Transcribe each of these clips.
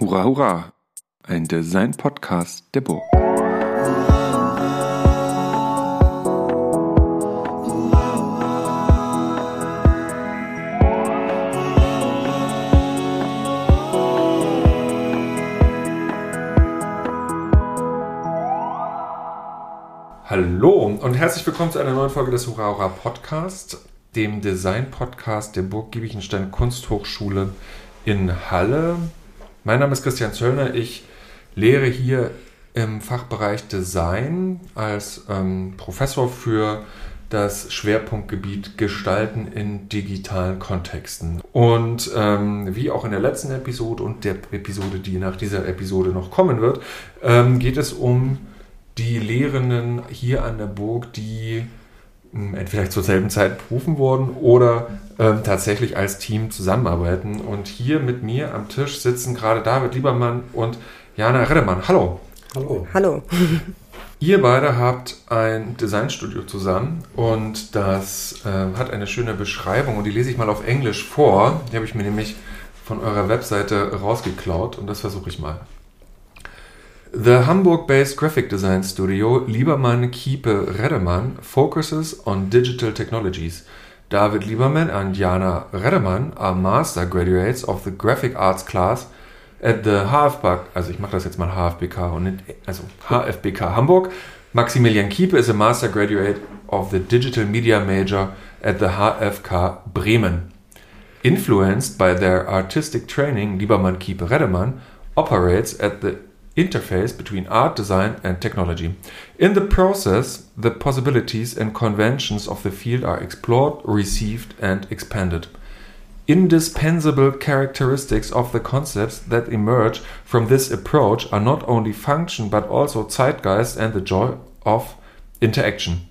Hurra, hurra! Ein Design-Podcast der Burg. Hallo und herzlich willkommen zu einer neuen Folge des Hurra Hurra Podcast, dem Design-Podcast der Burg Giebichenstein Kunsthochschule in Halle. Mein Name ist Christian Zöllner. Ich lehre hier im Fachbereich Design als ähm, Professor für das Schwerpunktgebiet Gestalten in digitalen Kontexten. Und ähm, wie auch in der letzten Episode und der Episode, die nach dieser Episode noch kommen wird, ähm, geht es um die Lehrenden hier an der Burg, die entweder zur selben Zeit berufen wurden oder ähm, tatsächlich als Team zusammenarbeiten. Und hier mit mir am Tisch sitzen gerade David Liebermann und Jana Redemann. Hallo. Hallo. Hallo. Ihr beide habt ein Designstudio zusammen und das äh, hat eine schöne Beschreibung und die lese ich mal auf Englisch vor. Die habe ich mir nämlich von eurer Webseite rausgeklaut und das versuche ich mal. The Hamburg-based graphic design studio Liebermann Kiepe Redemann focuses on digital technologies. David Liebermann and Jana Redemann are master graduates of the graphic arts class at the HFBK, also ich mache das jetzt mal HFBK und nicht, also HFBK Hamburg. Maximilian Kiepe is a master graduate of the digital media major at the HFK Bremen. Influenced by their artistic training, Liebermann Kiepe Redemann operates at the interface between art, design, and technology. In the process, the possibilities and conventions of the field are explored, received, and expanded. Indispensable characteristics of the concepts that emerge from this approach are not only function but also zeitgeist and the joy of interaction.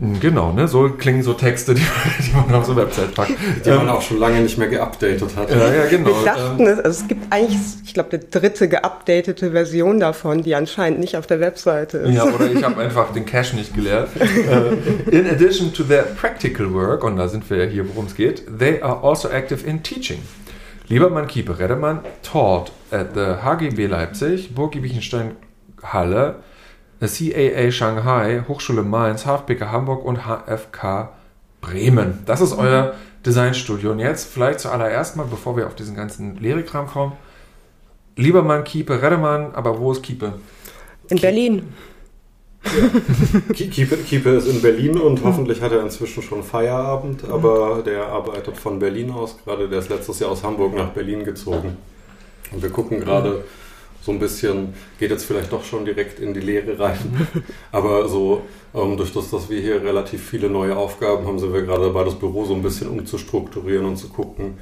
Genau, ne? So klingen so Texte, die, die man auf so eine Website packt. Die man auch schon lange nicht mehr geupdatet hat. Ja, ja, genau. Wir dachten, es, also es gibt eigentlich, ich glaube, eine dritte geupdatete Version davon, die anscheinend nicht auf der Webseite ist. Ja, oder ich habe einfach den Cache nicht geleert. Äh, in addition to their practical work, und da sind wir ja hier, worum es geht, they are also active in teaching. Liebermann Kiepe Redemann taught at the HGB Leipzig, Burg Giebichenstein Halle, CAA Shanghai, Hochschule Mainz, HFBK Hamburg und HFK Bremen. Das ist euer Designstudio. Und jetzt vielleicht zuallererst mal, bevor wir auf diesen ganzen Lehrekram kommen, Liebermann, Kiepe, Redemann, aber wo ist Kiepe? In Berlin. Kiepe, Kiepe ist in Berlin und hoffentlich hat er inzwischen schon Feierabend, aber der arbeitet von Berlin aus gerade. Der ist letztes Jahr aus Hamburg nach Berlin gezogen. Und wir gucken gerade so ein bisschen, geht jetzt vielleicht doch schon direkt in die Lehre rein. Aber so, ähm, durch das, dass wir hier relativ viele neue Aufgaben haben, sind wir gerade dabei, das Büro so ein bisschen umzustrukturieren und zu gucken,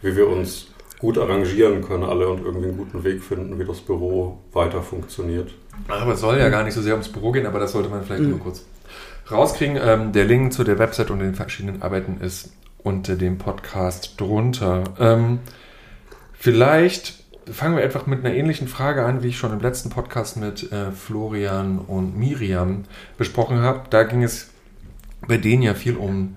wie wir uns gut arrangieren können alle und irgendwie einen guten Weg finden, wie das Büro weiter funktioniert. Aber es soll ja gar nicht so sehr ums Büro gehen, aber das sollte man vielleicht mhm. nur kurz rauskriegen. Ähm, der Link zu der Website und den verschiedenen Arbeiten ist unter dem Podcast drunter. Ähm, vielleicht fangen wir einfach mit einer ähnlichen Frage an, wie ich schon im letzten Podcast mit äh, Florian und Miriam besprochen habe. Da ging es bei denen ja viel um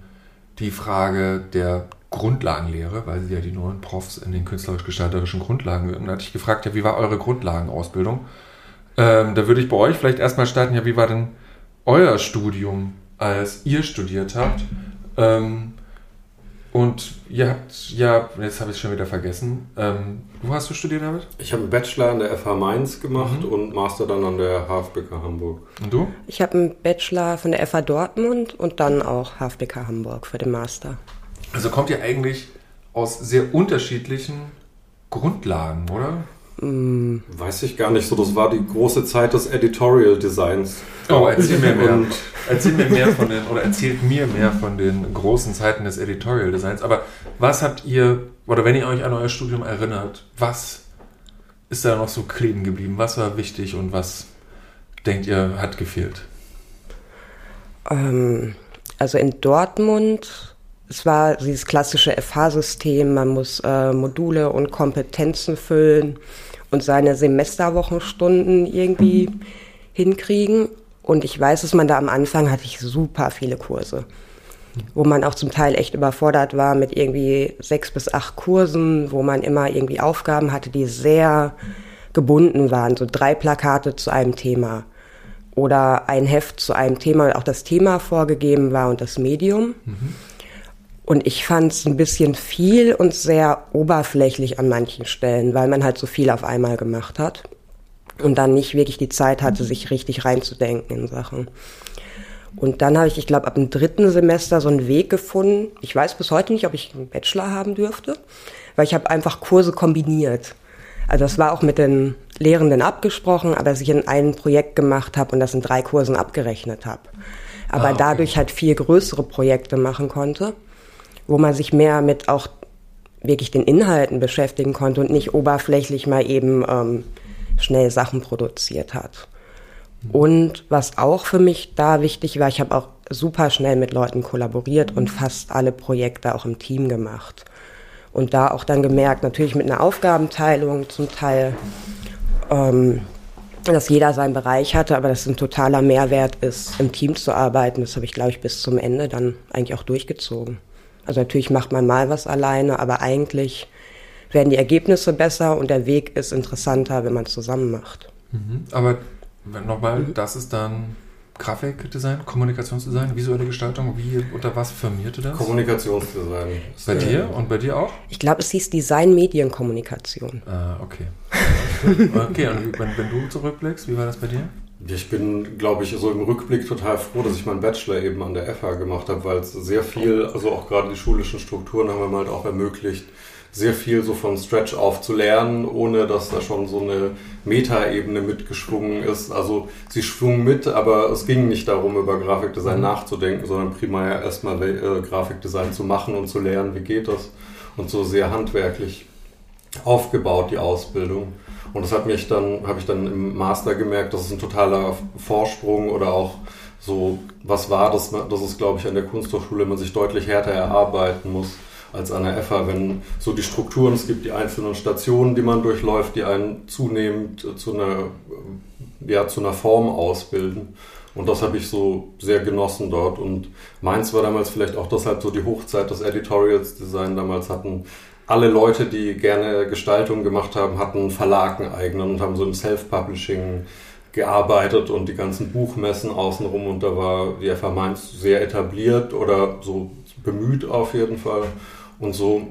die Frage der Grundlagenlehre, weil sie ja die neuen Profs in den künstlerisch-gestalterischen Grundlagen würden. Da hatte ich gefragt, ja, wie war eure Grundlagenausbildung? Ähm, da würde ich bei euch vielleicht erstmal starten, ja, wie war denn euer Studium, als ihr studiert habt? Ähm, und ihr habt, ja, jetzt habe ich es schon wieder vergessen. Ähm, wo hast du studiert, David? Ich habe einen Bachelor an der FH Mainz gemacht mhm. und Master dann an der HFBK Hamburg. Und du? Ich habe einen Bachelor von der FH Dortmund und dann auch HFBK Hamburg für den Master. Also kommt ihr eigentlich aus sehr unterschiedlichen Grundlagen, oder? Mm. Weiß ich gar nicht so. Das war die große Zeit des Editorial Designs. Oh, erzähl mir mehr. erzähl mir mehr von den, oder erzählt mir mehr von den großen Zeiten des Editorial Designs. Aber was habt ihr, oder wenn ihr euch an euer Studium erinnert, was ist da noch so kleben geblieben? Was war wichtig und was denkt ihr hat gefehlt? Ähm, also in Dortmund es war dieses klassische FH-System, man muss äh, Module und Kompetenzen füllen und seine Semesterwochenstunden irgendwie hinkriegen. Und ich weiß, dass man da am Anfang hatte ich super viele Kurse. wo man auch zum Teil echt überfordert war mit irgendwie sechs bis acht Kursen, wo man immer irgendwie Aufgaben hatte, die sehr gebunden waren, so drei Plakate zu einem Thema oder ein Heft zu einem Thema, auch das Thema vorgegeben war und das Medium. Mhm. Und ich fand es ein bisschen viel und sehr oberflächlich an manchen Stellen, weil man halt so viel auf einmal gemacht hat und dann nicht wirklich die Zeit hatte, sich richtig reinzudenken in Sachen. Und dann habe ich, ich glaube, ab dem dritten Semester so einen Weg gefunden. Ich weiß bis heute nicht, ob ich einen Bachelor haben dürfte, weil ich habe einfach Kurse kombiniert. Also das war auch mit den Lehrenden abgesprochen, aber dass ich in einem Projekt gemacht habe und das in drei Kursen abgerechnet habe. Aber ah, okay. dadurch halt viel größere Projekte machen konnte wo man sich mehr mit auch wirklich den Inhalten beschäftigen konnte und nicht oberflächlich mal eben ähm, schnell Sachen produziert hat. Und was auch für mich da wichtig war, ich habe auch super schnell mit Leuten kollaboriert und fast alle Projekte auch im Team gemacht. Und da auch dann gemerkt, natürlich mit einer Aufgabenteilung zum Teil, ähm, dass jeder seinen Bereich hatte, aber dass es ein totaler Mehrwert ist, im Team zu arbeiten. Das habe ich, glaube ich, bis zum Ende dann eigentlich auch durchgezogen. Also natürlich macht man mal was alleine, aber eigentlich werden die Ergebnisse besser und der Weg ist interessanter, wenn man es zusammen macht. Mhm. Aber nochmal, mhm. das ist dann Grafikdesign, Kommunikationsdesign, visuelle Gestaltung, wie unter was firmierte das? Kommunikationsdesign. Bei dir und bei dir auch? Ich glaube, es hieß Design Medienkommunikation. Ah, okay. okay, und wenn, wenn du zurückblickst, wie war das bei dir? Ich bin, glaube ich, so im Rückblick total froh, dass ich meinen Bachelor eben an der FH gemacht habe, weil es sehr viel, also auch gerade die schulischen Strukturen haben mir halt auch ermöglicht, sehr viel so von Stretch auf zu lernen, ohne dass da schon so eine Metaebene mitgeschwungen ist. Also sie schwungen mit, aber es ging nicht darum, über Grafikdesign mhm. nachzudenken, sondern primär erstmal äh, Grafikdesign zu machen und zu lernen, wie geht das. Und so sehr handwerklich aufgebaut, die Ausbildung. Und das hat mich dann, habe ich dann im Master gemerkt, das ist ein totaler Vorsprung oder auch so, was war das? Das ist, glaube ich, an der Kunsthochschule man sich deutlich härter erarbeiten muss als an der FH, wenn so die Strukturen, es gibt die einzelnen Stationen, die man durchläuft, die einen zunehmend zu einer, ja, zu einer Form ausbilden. Und das habe ich so sehr genossen dort. Und meins war damals vielleicht auch deshalb so die Hochzeit des Editorials Design. Damals hatten alle Leute, die gerne Gestaltung gemacht haben, hatten Verlag einen eigenen und haben so im Self-Publishing gearbeitet und die ganzen Buchmessen außenrum und da war die FH Mainz sehr etabliert oder so bemüht auf jeden Fall. Und so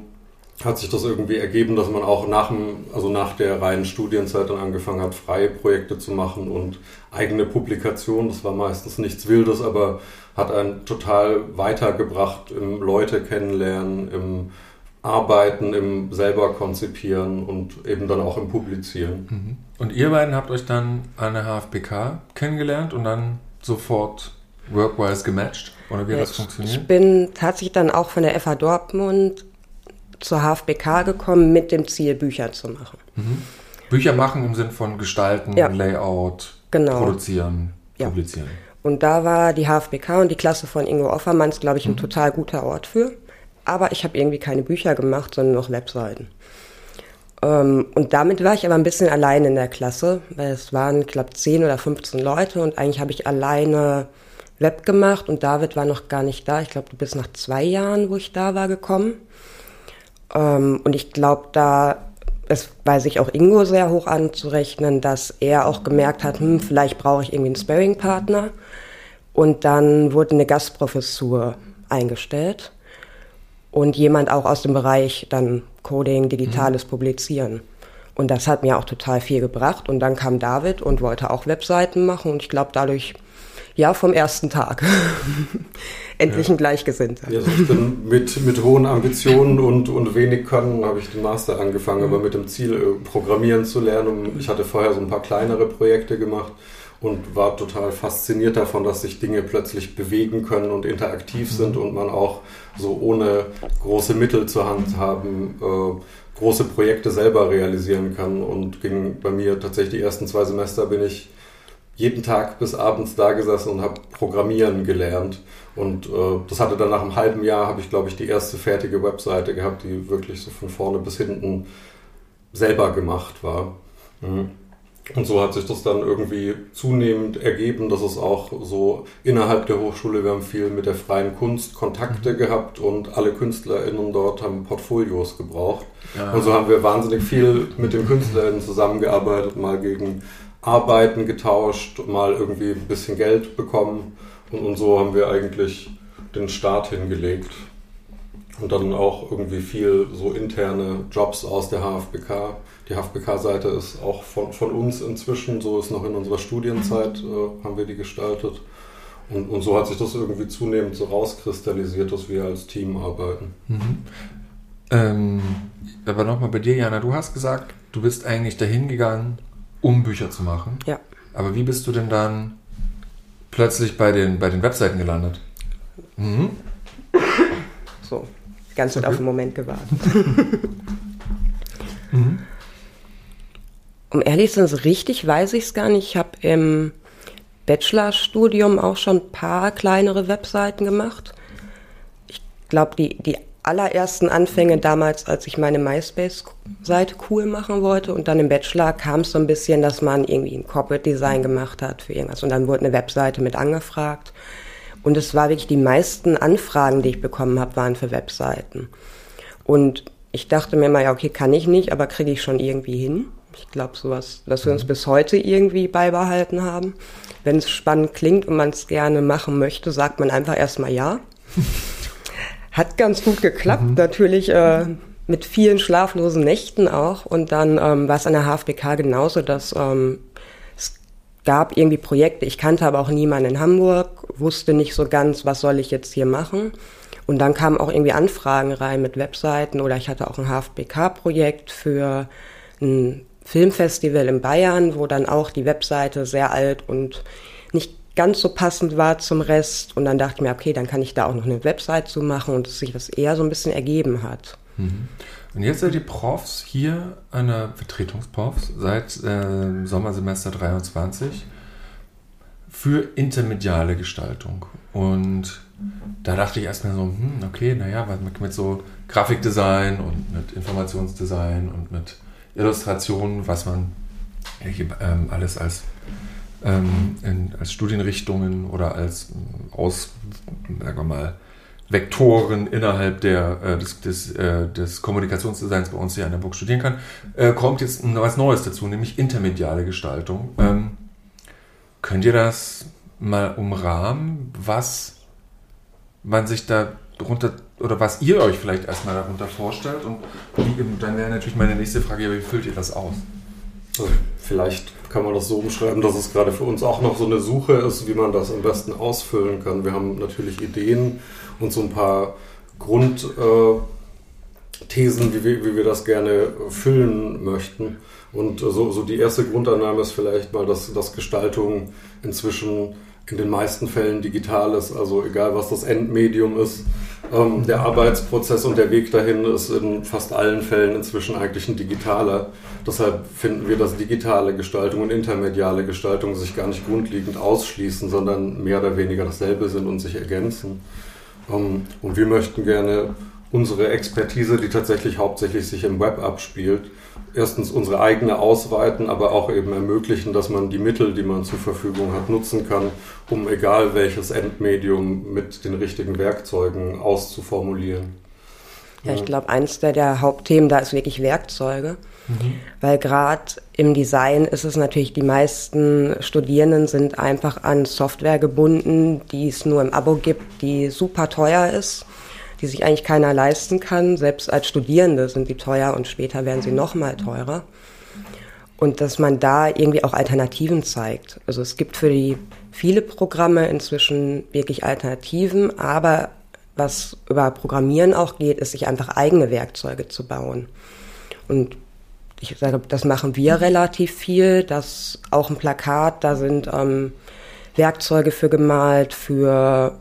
hat sich das irgendwie ergeben, dass man auch nach, dem, also nach der reinen Studienzeit dann angefangen hat, freie Projekte zu machen und eigene Publikationen. Das war meistens nichts Wildes, aber hat einen total weitergebracht im Leute kennenlernen, im Arbeiten, im selber konzipieren und eben dann auch im Publizieren. Mhm. Und ihr beiden habt euch dann an der HFBK kennengelernt und dann sofort workwise gematcht? Oder wie hat das funktioniert? Ich bin tatsächlich dann auch von der FH Dortmund zur HFBK gekommen mit dem Ziel, Bücher zu machen. Mhm. Bücher machen im Sinn von Gestalten, ja. Layout, genau. produzieren, ja. publizieren. Und da war die HFBK und die Klasse von Ingo Offermanns, glaube ich, ein mhm. total guter Ort für. Aber ich habe irgendwie keine Bücher gemacht, sondern noch Webseiten. Ähm, und damit war ich aber ein bisschen allein in der Klasse, weil es waren, glaube, 10 oder 15 Leute und eigentlich habe ich alleine Web gemacht und David war noch gar nicht da. Ich glaube, du bist nach zwei Jahren, wo ich da war, gekommen. Ähm, und ich glaube, da es weiß ich auch Ingo sehr hoch anzurechnen, dass er auch gemerkt hat, hm, vielleicht brauche ich irgendwie einen Sparring-Partner. Und dann wurde eine Gastprofessur eingestellt und jemand auch aus dem Bereich dann Coding, Digitales mhm. Publizieren. Und das hat mir auch total viel gebracht. Und dann kam David und wollte auch Webseiten machen. Und ich glaube, dadurch ja, vom ersten Tag. Endlich ja. ein Gleichgesinnter. Ja, also ich bin mit, mit hohen Ambitionen und, und wenig Können habe ich den Master angefangen, aber mit dem Ziel, äh, Programmieren zu lernen. Ich hatte vorher so ein paar kleinere Projekte gemacht und war total fasziniert davon, dass sich Dinge plötzlich bewegen können und interaktiv sind und man auch so ohne große Mittel zur Hand haben, äh, große Projekte selber realisieren kann. Und ging bei mir tatsächlich die ersten zwei Semester bin ich jeden Tag bis abends da gesessen und habe Programmieren gelernt. Und äh, das hatte dann nach einem halben Jahr, habe ich glaube ich die erste fertige Webseite gehabt, die wirklich so von vorne bis hinten selber gemacht war. Mhm. Und so hat sich das dann irgendwie zunehmend ergeben, dass es auch so innerhalb der Hochschule, wir haben viel mit der freien Kunst Kontakte mhm. gehabt und alle KünstlerInnen dort haben Portfolios gebraucht. Ja. Und so haben wir wahnsinnig viel mit den KünstlerInnen zusammengearbeitet, mal gegen Arbeiten getauscht, mal irgendwie ein bisschen Geld bekommen. Und, und so haben wir eigentlich den Start hingelegt. Und dann auch irgendwie viel so interne Jobs aus der HFBK die HFBK-Seite ist auch von, von uns inzwischen, so ist noch in unserer Studienzeit, äh, haben wir die gestaltet. Und, und so hat sich das irgendwie zunehmend so rauskristallisiert, dass wir als Team arbeiten. Mhm. Ähm, aber nochmal bei dir, Jana, du hast gesagt, du bist eigentlich dahin gegangen, um Bücher zu machen. Ja. Aber wie bist du denn dann plötzlich bei den, bei den Webseiten gelandet? Mhm. So, ganz okay. auf den Moment gewartet. mhm. Um ehrlich zu sein, richtig weiß ich es gar nicht. Ich habe im Bachelorstudium auch schon ein paar kleinere Webseiten gemacht. Ich glaube, die, die allerersten Anfänge damals, als ich meine MySpace-Seite cool machen wollte und dann im Bachelor kam es so ein bisschen, dass man irgendwie ein Corporate Design gemacht hat für irgendwas und dann wurde eine Webseite mit angefragt. Und es war wirklich die meisten Anfragen, die ich bekommen habe, waren für Webseiten. Und ich dachte mir mal, ja, okay, kann ich nicht, aber kriege ich schon irgendwie hin. Ich glaube, sowas, was wir uns mhm. bis heute irgendwie beibehalten haben. Wenn es spannend klingt und man es gerne machen möchte, sagt man einfach erstmal ja. Hat ganz gut geklappt, mhm. natürlich äh, mit vielen schlaflosen Nächten auch. Und dann ähm, war es an der HFBK genauso, dass ähm, es gab irgendwie Projekte. Ich kannte aber auch niemanden in Hamburg, wusste nicht so ganz, was soll ich jetzt hier machen. Und dann kamen auch irgendwie Anfragen rein mit Webseiten oder ich hatte auch ein HFBK-Projekt für ein Filmfestival in Bayern, wo dann auch die Webseite sehr alt und nicht ganz so passend war zum Rest. Und dann dachte ich mir, okay, dann kann ich da auch noch eine Website zu machen und dass sich das eher so ein bisschen ergeben hat. Mhm. Und jetzt seid ihr Profs hier an der Vertretungsprofs seit äh, Sommersemester 23 für intermediale Gestaltung. Und da dachte ich erstmal so, hm, okay, naja, mit, mit so Grafikdesign und mit Informationsdesign und mit Illustrationen, was man ähm, alles als, ähm, in, als Studienrichtungen oder als äh, aus, sagen wir mal, Vektoren innerhalb der, äh, des, des, äh, des Kommunikationsdesigns bei uns hier an der Burg studieren kann, äh, kommt jetzt was Neues dazu, nämlich intermediale Gestaltung. Ähm, könnt ihr das mal umrahmen, was man sich da darunter oder was ihr euch vielleicht erstmal darunter vorstellt und wie, dann wäre natürlich meine nächste Frage, wie füllt ihr das aus? Also vielleicht kann man das so umschreiben, dass es gerade für uns auch noch so eine Suche ist, wie man das am besten ausfüllen kann. Wir haben natürlich Ideen und so ein paar Grundthesen, äh, wie, wir, wie wir das gerne füllen möchten. Und so, so die erste Grundannahme ist vielleicht mal, dass, dass Gestaltung inzwischen in den meisten Fällen digital ist, also egal was das Endmedium ist. Ähm, der Arbeitsprozess und der Weg dahin ist in fast allen Fällen inzwischen eigentlich ein digitaler. Deshalb finden wir, dass digitale Gestaltung und intermediale Gestaltung sich gar nicht grundlegend ausschließen, sondern mehr oder weniger dasselbe sind und sich ergänzen. Ähm, und wir möchten gerne unsere Expertise, die tatsächlich hauptsächlich sich im Web abspielt, erstens unsere eigene ausweiten, aber auch eben ermöglichen, dass man die Mittel, die man zur Verfügung hat, nutzen kann, um egal welches Endmedium mit den richtigen Werkzeugen auszuformulieren. Ja, ich glaube, eins der, der, Hauptthemen da ist wirklich Werkzeuge. Mhm. Weil gerade im Design ist es natürlich, die meisten Studierenden sind einfach an Software gebunden, die es nur im Abo gibt, die super teuer ist die sich eigentlich keiner leisten kann. Selbst als Studierende sind die teuer und später werden sie noch mal teurer. Und dass man da irgendwie auch Alternativen zeigt. Also es gibt für die viele Programme inzwischen wirklich Alternativen, aber was über Programmieren auch geht, ist sich einfach eigene Werkzeuge zu bauen. Und ich sage, das machen wir relativ viel. Das auch ein Plakat, da sind ähm, Werkzeuge für gemalt, für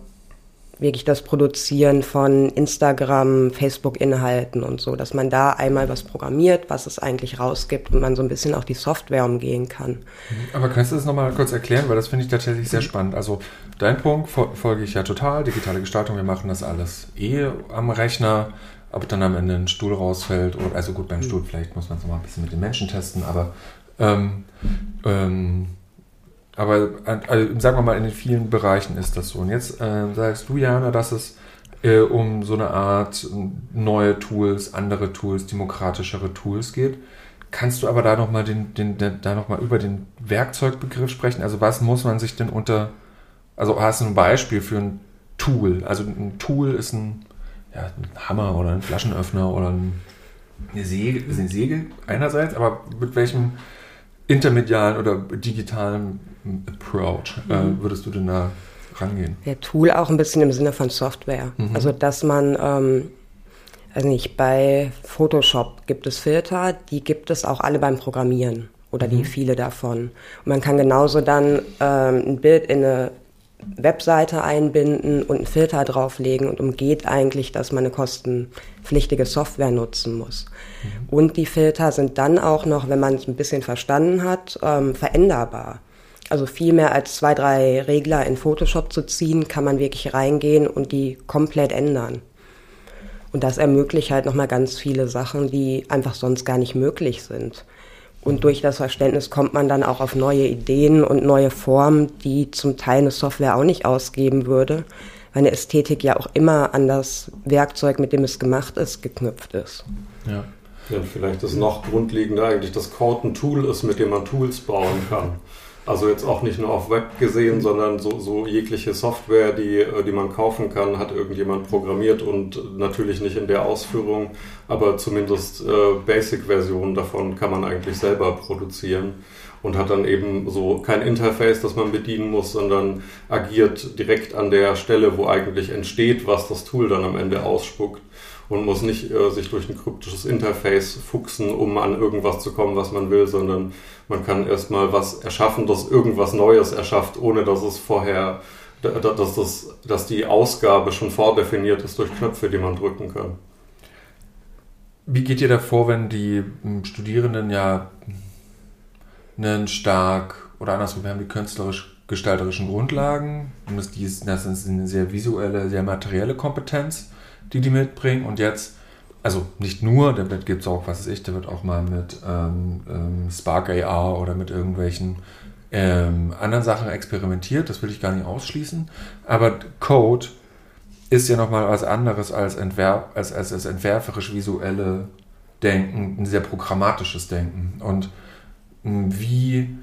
wirklich das Produzieren von Instagram, Facebook-Inhalten und so, dass man da einmal was programmiert, was es eigentlich rausgibt und man so ein bisschen auch die Software umgehen kann. Mhm. Aber kannst du das nochmal kurz erklären, weil das finde ich tatsächlich sehr spannend. Also dein Punkt folge ich ja total, digitale Gestaltung, wir machen das alles eh am Rechner, ob dann am Ende ein Stuhl rausfällt oder, also gut, beim Stuhl vielleicht muss man es nochmal ein bisschen mit den Menschen testen, aber Ähm, ähm, aber also, sagen wir mal, in den vielen Bereichen ist das so. Und jetzt äh, sagst du, Jana, dass es äh, um so eine Art neue Tools, andere Tools, demokratischere Tools geht. Kannst du aber da nochmal den, den, den, da noch über den Werkzeugbegriff sprechen? Also was muss man sich denn unter, also hast du ein Beispiel für ein Tool? Also ein Tool ist ein, ja, ein Hammer oder ein Flaschenöffner oder ein, eine, Säge, eine Säge einerseits, aber mit welchem intermedialen oder digitalen Approach äh, mhm. würdest du denn da rangehen? Der Tool auch ein bisschen im Sinne von Software. Mhm. Also, dass man, ähm, also nicht, bei Photoshop gibt es Filter, die gibt es auch alle beim Programmieren oder die mhm. viele davon. Und man kann genauso dann ähm, ein Bild in eine Webseite einbinden und einen Filter drauflegen und umgeht eigentlich, dass man eine kostenpflichtige Software nutzen muss. Mhm. Und die Filter sind dann auch noch, wenn man es ein bisschen verstanden hat, ähm, veränderbar. Also viel mehr als zwei, drei Regler in Photoshop zu ziehen, kann man wirklich reingehen und die komplett ändern. Und das ermöglicht halt nochmal ganz viele Sachen, die einfach sonst gar nicht möglich sind. Und durch das Verständnis kommt man dann auch auf neue Ideen und neue Formen, die zum Teil eine Software auch nicht ausgeben würde, weil eine Ästhetik ja auch immer an das Werkzeug, mit dem es gemacht ist, geknüpft ist. Ja. Ja, vielleicht ist noch grundlegender eigentlich, dass Code ein Tool ist, mit dem man Tools bauen kann. Also jetzt auch nicht nur auf Web gesehen, sondern so, so jegliche Software, die, äh, die man kaufen kann, hat irgendjemand programmiert und natürlich nicht in der Ausführung, aber zumindest äh, Basic-Versionen davon kann man eigentlich selber produzieren und hat dann eben so kein Interface, das man bedienen muss, sondern agiert direkt an der Stelle, wo eigentlich entsteht, was das Tool dann am Ende ausspuckt und muss nicht äh, sich durch ein kryptisches Interface fuchsen, um an irgendwas zu kommen, was man will, sondern man kann erstmal was erschaffen, das irgendwas Neues erschafft, ohne dass es vorher, dass, das, dass die Ausgabe schon vordefiniert ist durch Knöpfe, die man drücken kann. Wie geht ihr davor, wenn die hm, Studierenden ja einen stark oder andersrum, wir haben die künstlerisch-gestalterischen Grundlagen, das ist eine sehr visuelle, sehr materielle Kompetenz die die mitbringen. Und jetzt, also nicht nur, da gibt es auch, was weiß ich, da wird auch mal mit ähm, ähm, Spark AR oder mit irgendwelchen ähm, anderen Sachen experimentiert. Das will ich gar nicht ausschließen. Aber Code ist ja nochmal was anderes als, Entwerf, als, als das entwerferisch-visuelle Denken, ein sehr programmatisches Denken. Und hm, wie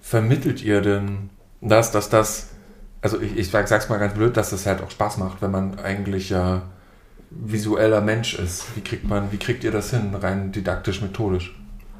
vermittelt ihr denn das, dass das, also ich, ich sag's mal ganz blöd, dass das halt auch Spaß macht, wenn man eigentlich ja visueller Mensch ist. Wie kriegt man, wie kriegt ihr das hin, rein didaktisch, methodisch?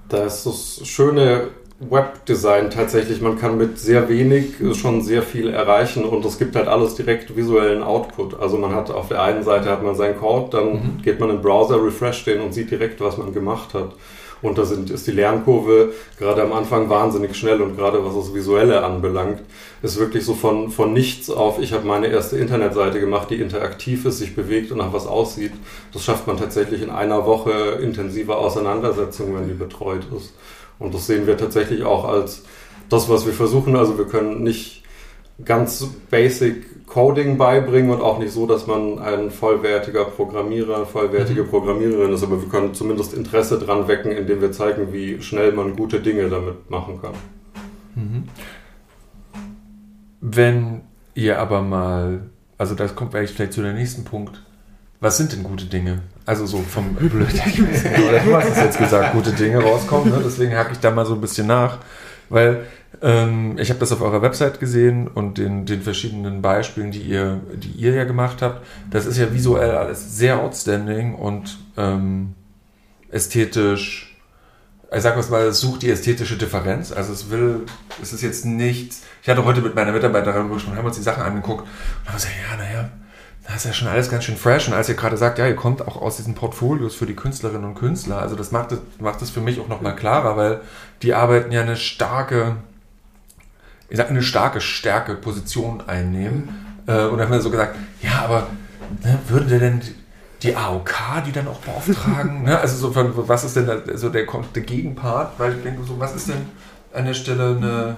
Da ist das schöne Webdesign tatsächlich. Man kann mit sehr wenig schon sehr viel erreichen und es gibt halt alles direkt visuellen Output. Also man hat auf der einen Seite hat man seinen Code, dann mhm. geht man in den Browser, refresht den und sieht direkt, was man gemacht hat. Und da sind, ist die Lernkurve gerade am Anfang wahnsinnig schnell und gerade was das Visuelle anbelangt, ist wirklich so von, von nichts auf, ich habe meine erste Internetseite gemacht, die interaktiv ist, sich bewegt und nach was aussieht. Das schafft man tatsächlich in einer Woche intensiver Auseinandersetzung, wenn die betreut ist. Und das sehen wir tatsächlich auch als das, was wir versuchen. Also wir können nicht ganz basic Coding beibringen und auch nicht so, dass man ein vollwertiger Programmierer, vollwertige mhm. Programmiererin ist, aber wir können zumindest Interesse dran wecken, indem wir zeigen, wie schnell man gute Dinge damit machen kann. Mhm. Wenn ihr aber mal, also das kommt vielleicht zu dem nächsten Punkt, was sind denn gute Dinge? Also so vom Blöd, du hast es jetzt gesagt, gute Dinge rauskommen, ne? deswegen hake ich da mal so ein bisschen nach, weil ähm, ich habe das auf eurer Website gesehen und den, den verschiedenen Beispielen, die ihr, die ihr ja gemacht habt. Das ist ja visuell alles sehr outstanding und ähm, ästhetisch. Ich sag mal, es sucht die ästhetische Differenz. Also es will, es ist jetzt nichts. Ich hatte heute mit meiner Mitarbeiterin gesprochen, haben uns die Sachen angeguckt und haben gesagt, ja, naja, das ist ja schon alles ganz schön fresh. Und als ihr gerade sagt, ja, ihr kommt auch aus diesen Portfolios für die Künstlerinnen und Künstler, also das macht es, macht für mich auch nochmal klarer, weil die arbeiten ja eine starke, ich sag eine starke Stärke, Position einnehmen. Äh, und dann haben wir so gesagt, ja, aber ne, würden wir denn die AOK, die dann auch beauftragen? ne? Also so von, was ist denn da, so der, der Gegenpart? Weil ich denke so, was ist denn an der Stelle eine,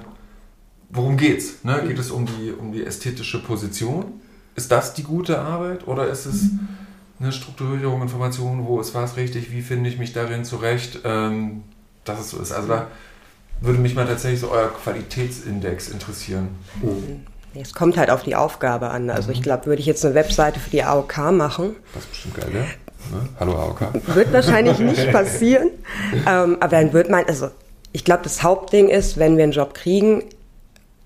worum geht's? Ne? Geht es um die, um die ästhetische Position? Ist das die gute Arbeit oder ist es eine Strukturierung, Information, wo ist was richtig, wie finde ich mich darin zurecht, ähm, dass es so ist? Also da würde mich mal tatsächlich so euer Qualitätsindex interessieren. Mhm. Es kommt halt auf die Aufgabe an. Also ich glaube, würde ich jetzt eine Webseite für die AOK machen. Das ist bestimmt geil, ja? Ne? Hallo AOK. Wird wahrscheinlich nicht passieren. ähm, aber dann wird man, also ich glaube, das Hauptding ist, wenn wir einen Job kriegen,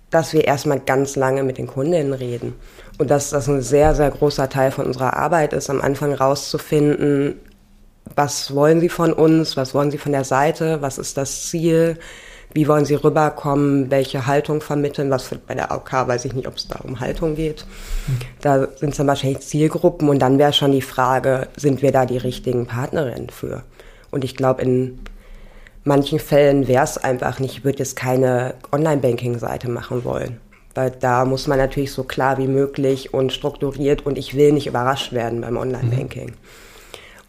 dass wir erstmal ganz lange mit den Kundinnen reden. Und dass das ein sehr, sehr großer Teil von unserer Arbeit ist, am Anfang rauszufinden, was wollen sie von uns, was wollen sie von der Seite, was ist das Ziel, wie wollen sie rüberkommen, welche Haltung vermitteln, was für, bei der AOK weiß ich nicht, ob es da um Haltung geht. Da sind es dann wahrscheinlich Zielgruppen und dann wäre schon die Frage, sind wir da die richtigen Partnerinnen für? Und ich glaube, in manchen Fällen wäre es einfach nicht, ich würde jetzt keine Online-Banking-Seite machen wollen. Weil da muss man natürlich so klar wie möglich und strukturiert und ich will nicht überrascht werden beim Online-Banking. Mhm.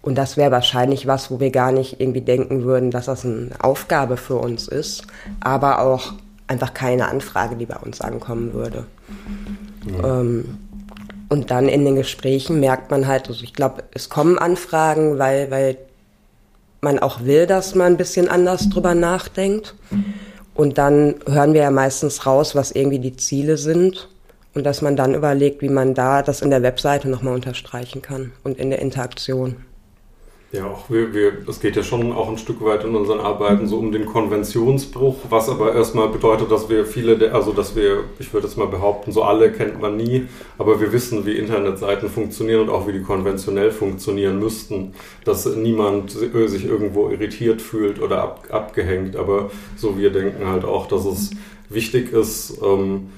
Und das wäre wahrscheinlich was, wo wir gar nicht irgendwie denken würden, dass das eine Aufgabe für uns ist, aber auch einfach keine Anfrage, die bei uns ankommen würde. Ja. Ähm, und dann in den Gesprächen merkt man halt, also ich glaube, es kommen Anfragen, weil, weil man auch will, dass man ein bisschen anders drüber nachdenkt. Und dann hören wir ja meistens raus, was irgendwie die Ziele sind. Und dass man dann überlegt, wie man da das in der Webseite nochmal unterstreichen kann und in der Interaktion. Ja, auch wir, wir, es geht ja schon auch ein Stück weit in unseren Arbeiten so um den Konventionsbruch, was aber erstmal bedeutet, dass wir viele, der, also dass wir, ich würde jetzt mal behaupten, so alle kennt man nie, aber wir wissen, wie Internetseiten funktionieren und auch wie die konventionell funktionieren müssten, dass niemand sich irgendwo irritiert fühlt oder ab, abgehängt, aber so wir denken halt auch, dass es wichtig ist, ähm,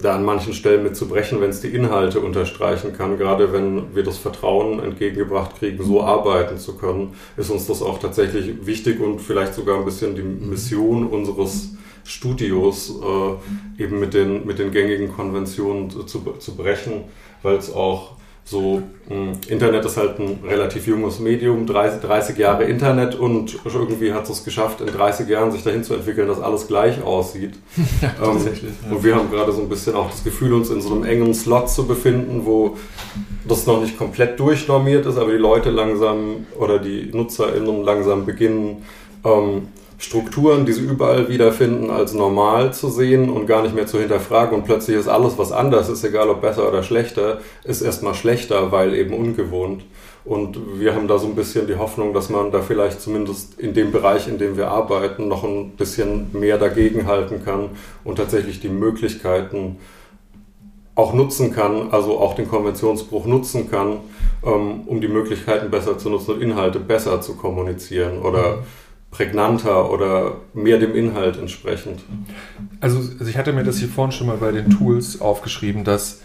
da an manchen Stellen mit zu brechen, wenn es die Inhalte unterstreichen kann. Gerade wenn wir das Vertrauen entgegengebracht kriegen, so arbeiten zu können, ist uns das auch tatsächlich wichtig und vielleicht sogar ein bisschen die Mission unseres Studios, äh, eben mit den, mit den gängigen Konventionen zu, zu brechen, weil es auch so, hm, Internet ist halt ein relativ junges Medium, 30, 30 Jahre Internet und irgendwie hat es geschafft, in 30 Jahren sich dahin zu entwickeln, dass alles gleich aussieht. Ja, ähm, tatsächlich. Ja. Und wir haben gerade so ein bisschen auch das Gefühl, uns in so einem engen Slot zu befinden, wo das noch nicht komplett durchnormiert ist, aber die Leute langsam oder die NutzerInnen langsam beginnen, ähm, Strukturen, die sie überall wiederfinden, als normal zu sehen und gar nicht mehr zu hinterfragen. Und plötzlich ist alles, was anders ist, egal ob besser oder schlechter, ist erstmal schlechter, weil eben ungewohnt. Und wir haben da so ein bisschen die Hoffnung, dass man da vielleicht zumindest in dem Bereich, in dem wir arbeiten, noch ein bisschen mehr dagegenhalten kann und tatsächlich die Möglichkeiten auch nutzen kann, also auch den Konventionsbruch nutzen kann, ähm, um die Möglichkeiten besser zu nutzen und Inhalte besser zu kommunizieren oder mhm prägnanter oder mehr dem Inhalt entsprechend. Also, also ich hatte mir das hier vorhin schon mal bei den Tools aufgeschrieben, dass,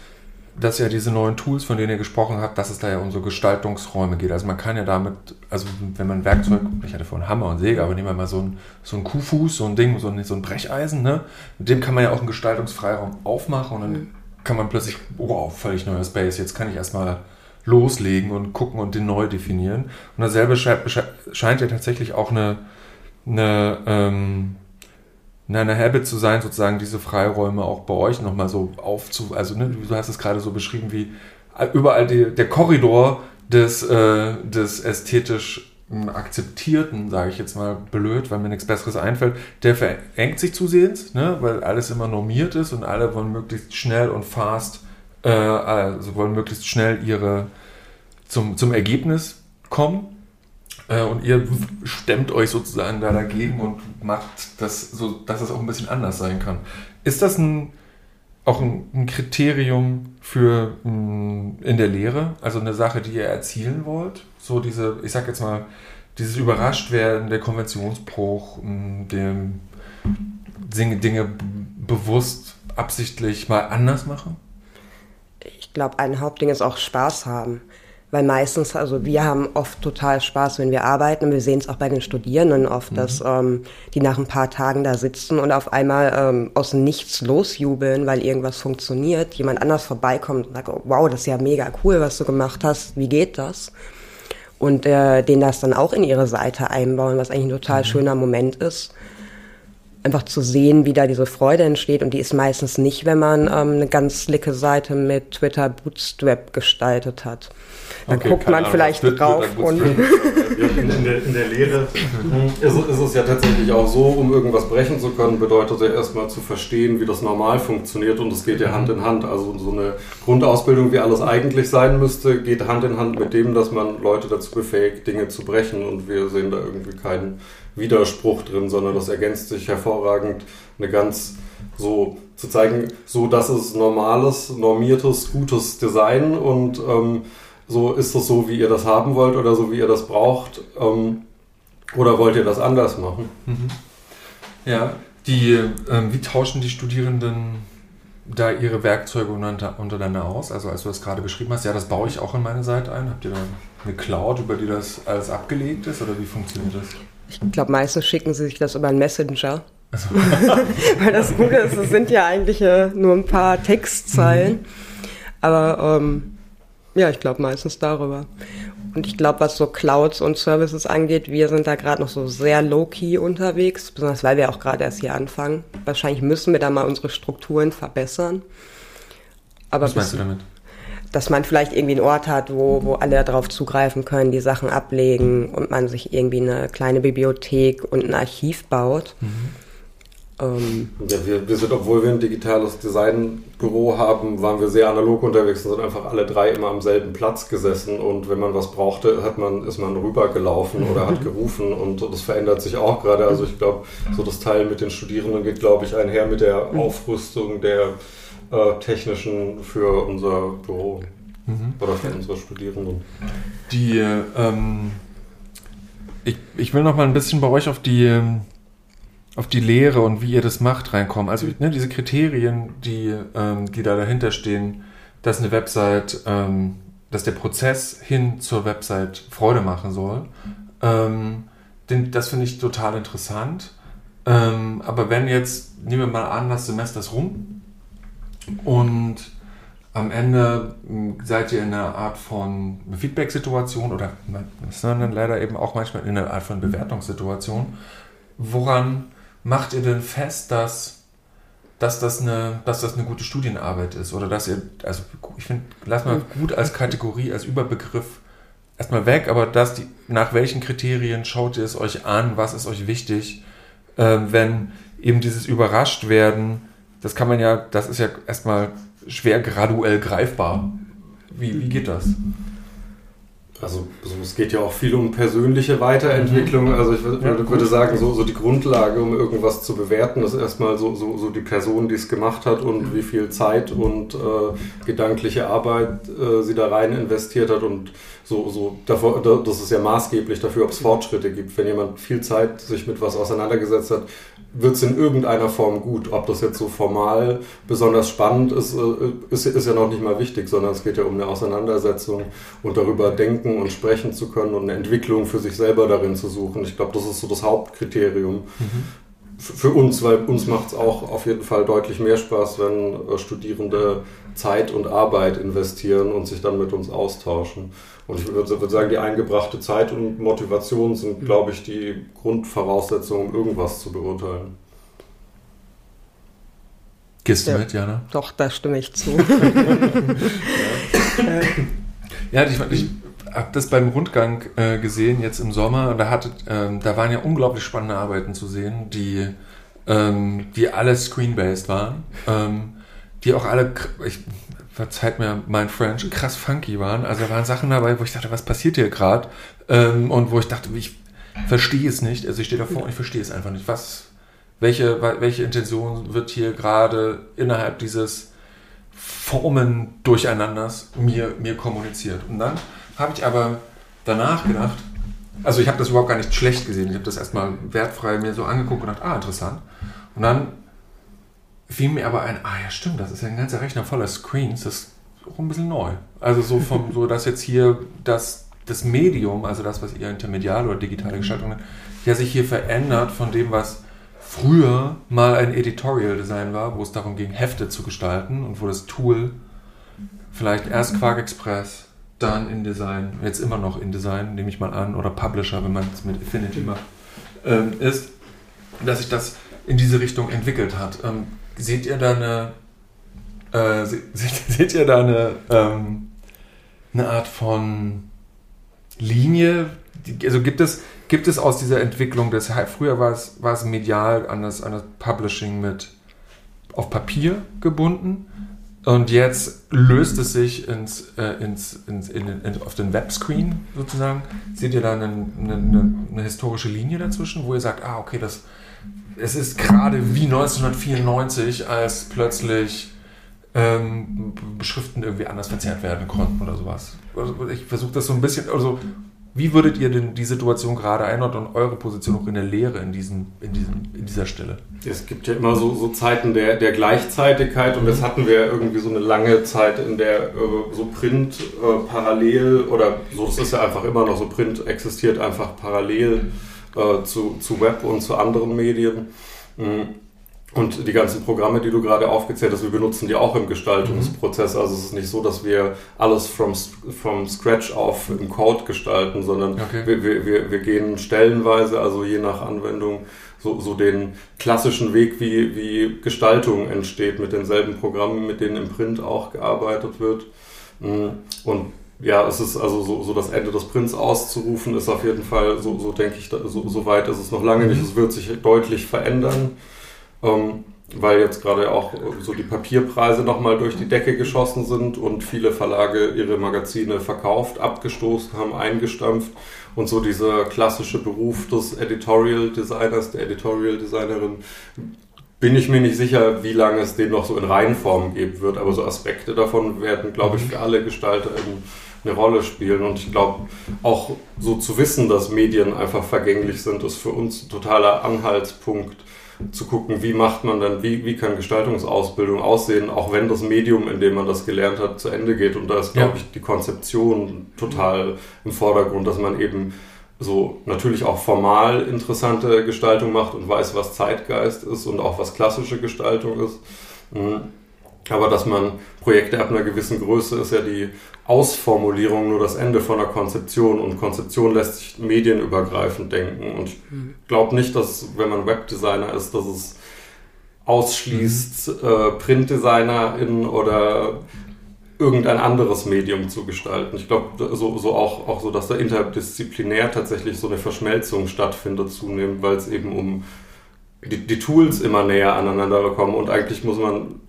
dass ja diese neuen Tools, von denen ihr gesprochen habt, dass es da ja um so Gestaltungsräume geht. Also man kann ja damit, also wenn man Werkzeug, ich hatte vorhin Hammer und Säge, aber nehmen wir mal so ein, so ein Kuhfuß, so ein Ding, so ein, so ein Brecheisen, ne? mit dem kann man ja auch einen Gestaltungsfreiraum aufmachen und dann kann man plötzlich, wow, völlig neuer Space, jetzt kann ich erstmal loslegen und gucken und den neu definieren. Und dasselbe scheint ja tatsächlich auch eine, eine, ähm, eine Habit zu sein, sozusagen diese Freiräume auch bei euch nochmal so aufzu... Also ne, du hast es gerade so beschrieben, wie überall die, der Korridor des, äh, des ästhetisch akzeptierten, sage ich jetzt mal blöd, weil mir nichts Besseres einfällt, der verengt sich zusehends, ne, weil alles immer normiert ist und alle wollen möglichst schnell und fast, äh, also wollen möglichst schnell ihre zum, zum Ergebnis kommen. Äh, und ihr stemmt euch sozusagen da dagegen und macht das so, dass es auch ein bisschen anders sein kann. Ist das ein, auch ein, ein Kriterium für mh, in der Lehre? Also eine Sache, die ihr erzielen wollt? So diese, ich sag jetzt mal, dieses Überraschtwerden, der Konventionsbruch, mh, dem Dinge, Dinge bewusst, absichtlich mal anders machen? Ich glaube, ein Hauptding ist auch Spaß haben. Weil meistens, also wir haben oft total Spaß, wenn wir arbeiten. Wir sehen es auch bei den Studierenden oft, mhm. dass ähm, die nach ein paar Tagen da sitzen und auf einmal ähm, aus nichts losjubeln, weil irgendwas funktioniert. Jemand anders vorbeikommt und sagt, oh, wow, das ist ja mega cool, was du gemacht hast. Wie geht das? Und äh, denen das dann auch in ihre Seite einbauen, was eigentlich ein total mhm. schöner Moment ist einfach zu sehen, wie da diese Freude entsteht. Und die ist meistens nicht, wenn man ähm, eine ganz slicke Seite mit Twitter Bootstrap gestaltet hat. Dann Okay, guckt man Ahnung, vielleicht wird, drauf wird, und in, in, der, in der Lehre ist, es- ist es ja tatsächlich auch so, um irgendwas brechen zu können, bedeutet ja erstmal zu verstehen, wie das normal funktioniert und es geht ja Hand in Hand. Also so eine Grundausbildung, wie alles eigentlich sein müsste, geht Hand in Hand mit dem, dass man Leute dazu befähigt, Dinge zu brechen und wir sehen da irgendwie keinen Widerspruch drin, sondern das ergänzt sich hervorragend, eine ganz so zu zeigen, so das ist normales, normiertes, gutes Design und ähm, so ist das so, wie ihr das haben wollt oder so, wie ihr das braucht. Ähm, oder wollt ihr das anders machen? Mhm. Ja, die, ähm, wie tauschen die Studierenden da ihre Werkzeuge untereinander untereinander aus? Also als du das gerade beschrieben hast, ja, das baue ich auch in meine Seite ein. Habt ihr da eine Cloud, über die das alles abgelegt ist oder wie funktioniert das? ich glaube, meistens schicken sie sich das über einen Messenger. Also, Weil das Gute ist, es sind ja eigentlich äh, nur ein paar Textzeilen. Aber ähm, ja, ich glaube meistens darüber. Und ich glaube, was so Clouds und Services angeht, wir sind da gerade noch so sehr low-key unterwegs, besonders weil wir auch gerade erst hier anfangen. Wahrscheinlich müssen wir da mal unsere Strukturen verbessern. Aber was meinst du damit? dass man vielleicht irgendwie einen Ort hat, wo, wo alle darauf zugreifen können, die Sachen ablegen und man sich irgendwie eine kleine Bibliothek und ein Archiv baut. Ähm, Ja, wir, wir sind, obwohl wir ein digitales Designbüro haben, waren wir sehr analog unterwegs und sind einfach alle drei immer am selben Platz gesessen und wenn man was brauchte, hat man, ist man rübergelaufen oder hat gerufen und das verändert sich auch gerade. Also ich glaube, so das Teil mit den Studierenden geht, glaube ich, einher mit der Aufrüstung der äh, technischen für unser Büro Mhm. oder für unsere Studierenden. Die, ähm, ich, ich will noch mal ein bisschen bei euch auf die, ähm, auf die Lehre und wie ihr das macht reinkommen. Also ne, diese Kriterien, die, ähm, die da dahinter stehen, dass eine Website, ähm, dass der Prozess hin zur Website Freude machen soll, ähm, den, das finde ich total interessant. Ähm, aber wenn jetzt, nehmen wir mal an, das Semester ist rum und am Ende seid ihr in einer Art von Feedback-Situation oder sondern leider eben auch manchmal in einer Art von Bewertungssituation. Woran macht ihr denn fest, dass, dass, das eine, dass das eine gute Studienarbeit ist? Oder dass ihr, also ich finde, lass mal gut als Kategorie, als Überbegriff erstmal weg, aber dass die, nach welchen Kriterien schaut ihr es euch an? Was ist euch wichtig? äh, wenn eben dieses überrascht werden, das kann man ja, das ist ja erstmal schwer graduell greifbar. Wie, wie geht das? Also so, es geht ja auch viel um persönliche Weiterentwicklung. Also ich würde, Ja, würde sagen, so, so die Grundlage, um irgendwas zu bewerten, ist erstmal so, so, so die Person, die es gemacht hat und wie viel Zeit und äh, gedankliche Arbeit äh, sie da rein investiert hat und so, so davor, da- das ist ja maßgeblich dafür, ob es Fortschritte gibt. Wenn jemand viel Zeit sich mit was auseinandergesetzt hat, wird es in irgendeiner Form gut. Ob das jetzt so formal besonders spannend ist, äh, ist, ist ja noch nicht mal wichtig, sondern es geht ja um eine Auseinandersetzung und darüber denken und sprechen zu können und eine Entwicklung für sich selber darin zu suchen. Ich glaube, das ist so das Hauptkriterium f- für uns, weil uns macht es auch auf jeden Fall deutlich mehr Spaß, wenn äh, Studierende Zeit und Arbeit investieren und sich dann mit uns austauschen. Und ich würde würde sagen, die eingebrachte Zeit und Motivation sind, glaube ich, die Grundvoraussetzungen, um irgendwas zu beurteilen. Gehst du Ja. mit, Jana? doch, da stimme ich zu. Ja, ich, ich habe das beim Rundgang äh, gesehen jetzt im Sommer. Da, hatte, ähm, da waren ja unglaublich spannende Arbeiten zu sehen, die, ähm, die alle screen-based waren. Ähm, die auch alle, ich, verzeiht mir mein French, krass funky waren. Also da waren Sachen dabei, wo ich dachte, was passiert hier gerade? Ähm, und wo ich dachte, ich verstehe es nicht. Also ich stehe davor und ich verstehe es einfach nicht. Was, welche, welche Intention wird hier gerade innerhalb dieses Formen durcheinanders mir, mir kommuniziert. Und dann habe ich aber danach gedacht, also ich habe das überhaupt gar nicht schlecht gesehen. Ich habe das erstmal wertfrei mir so angeguckt und gedacht, ah, interessant. Und dann fiel mir aber ein, ah ja, stimmt, das ist ja ein ganzer Rechner voller Screens, das ist auch ein bisschen neu. Also so vom, so dass jetzt hier das, das Medium, also das, was ihr intermediale oder digitale Gestaltung nennt, ja sich hier verändert von dem, was früher mal ein Editorial Design war, wo es darum ging, Hefte zu gestalten und wo das Tool vielleicht erst Quark Express, dann InDesign, jetzt immer noch InDesign, nehme ich mal an, oder Publisher, wenn man es mit Affinity macht, ähm, ist, dass sich das in diese Richtung entwickelt hat. Ähm, seht ihr da eine, äh, se- seht, ihr da eine, ähm, eine Art von Linie? Also gibt es, gibt es aus dieser Entwicklung des, früher war es, war es medial an das, an das Publishing mit auf Papier gebunden und jetzt löst es sich ins, äh, ins, ins, in, in, auf den Webscreen sozusagen. Seht ihr da eine, eine, eine, historische Linie dazwischen, wo ihr sagt, ah, okay, das, es ist gerade wie 1994, als plötzlich ähm, Beschriften irgendwie anders verzerrt werden konnten oder sowas. Also ich versuche das so ein bisschen, also wie würdet ihr denn die Situation gerade einordnen und eure Position auch in der Lehre in, diesem, in, diesem, in dieser Stelle? Es gibt ja immer so, so Zeiten der, der Gleichzeitigkeit und das hatten wir irgendwie so eine lange Zeit, in der äh, so Print äh, parallel oder so, das ist ja einfach immer noch so, Print existiert einfach parallel äh, zu, zu Web und zu anderen Medien. Mhm. Und die ganzen Programme, die du gerade aufgezählt hast, wir benutzen die auch im Gestaltungsprozess. Mhm. Also es ist nicht so, dass wir alles from, from scratch auf im Code gestalten, sondern okay. wir, wir, wir gehen stellenweise, also je nach Anwendung, so, so den klassischen Weg, wie, wie Gestaltung entsteht, mit denselben Programmen, mit denen im Print auch gearbeitet wird. Mhm. Und ja, es ist also so, so das Ende des Prints auszurufen, ist auf jeden Fall, so, so denke ich, so, so weit ist es noch lange nicht. Mhm. Es wird sich deutlich verändern ähm, weil jetzt gerade auch so die Papierpreise nochmal durch die Decke geschossen sind und viele Verlage ihre Magazine verkauft, abgestoßen haben, eingestampft. Und so dieser klassische Beruf des Editorial Designers, der Editorial Designerin, bin ich mir nicht sicher, wie lange es den noch so in Reihenform geben wird, aber so Aspekte davon werden, glaube ich, für alle Gestalter eine Rolle spielen. Und ich glaube, auch so zu wissen, dass Medien einfach vergänglich sind, ist für uns ein totaler Anhaltspunkt, zu gucken, wie macht man dann, wie, wie kann Gestaltungsausbildung aussehen, auch wenn das Medium, in dem man das gelernt hat, zu Ende geht. Und da ist, glaube ja. ich, die Konzeption total im Vordergrund, dass man eben so natürlich auch formal interessante Gestaltung macht und weiß, was Zeitgeist ist und auch was klassische Gestaltung ist. Mhm. Aber dass man Projekte ab einer gewissen Größe ist ja die Ausformulierung nur das Ende von einer Konzeption und Konzeption lässt sich medienübergreifend denken. Und ich mhm. glaube nicht, dass, wenn man Webdesigner ist, dass es ausschließt, mhm. äh, PrintdesignerInnen oder irgendein anderes Medium zu gestalten. Ich glaube so, so auch, auch so, dass da interdisziplinär tatsächlich so eine Verschmelzung stattfindet zunehmend, weil es eben um die, die Tools immer näher aneinander kommen und eigentlich muss man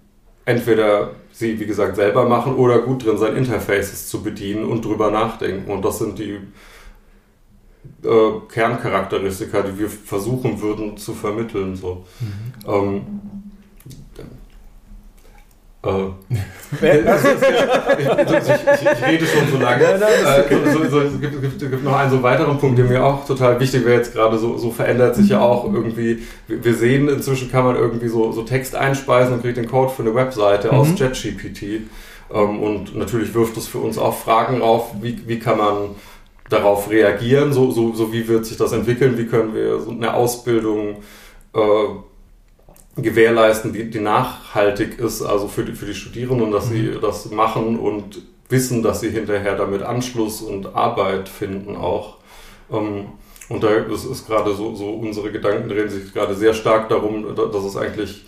entweder sie, wie gesagt, selber machen oder gut drin sein, Interfaces zu bedienen und drüber nachdenken. Und das sind die äh, Kerncharakteristika, die wir versuchen würden zu vermitteln. So. Mhm. Ähm, äh, also, ich, ich, ich, rede schon so lange. Äh, so, so, es gibt, gibt, gibt, noch einen so weiteren Punkt, der mir auch total wichtig wäre. Jetzt gerade so, so verändert sich ja auch irgendwie. Wir sehen inzwischen kann man irgendwie so, so Text einspeisen und kriegt den Code für eine Webseite mhm. aus ChatGPT. Ähm, und natürlich wirft es für uns auch Fragen auf, wie, wie kann man darauf reagieren, so, so, so wie wird sich das entwickeln, wie können wir so eine Ausbildung äh, gewährleisten, die, die nachhaltig ist, also für die, für die Studierenden, dass sie mhm. das machen und wissen, dass sie hinterher damit Anschluss und Arbeit finden auch. Ähm, und da ist, ist gerade so, so, unsere Gedanken drehen sich gerade sehr stark darum, dass es eigentlich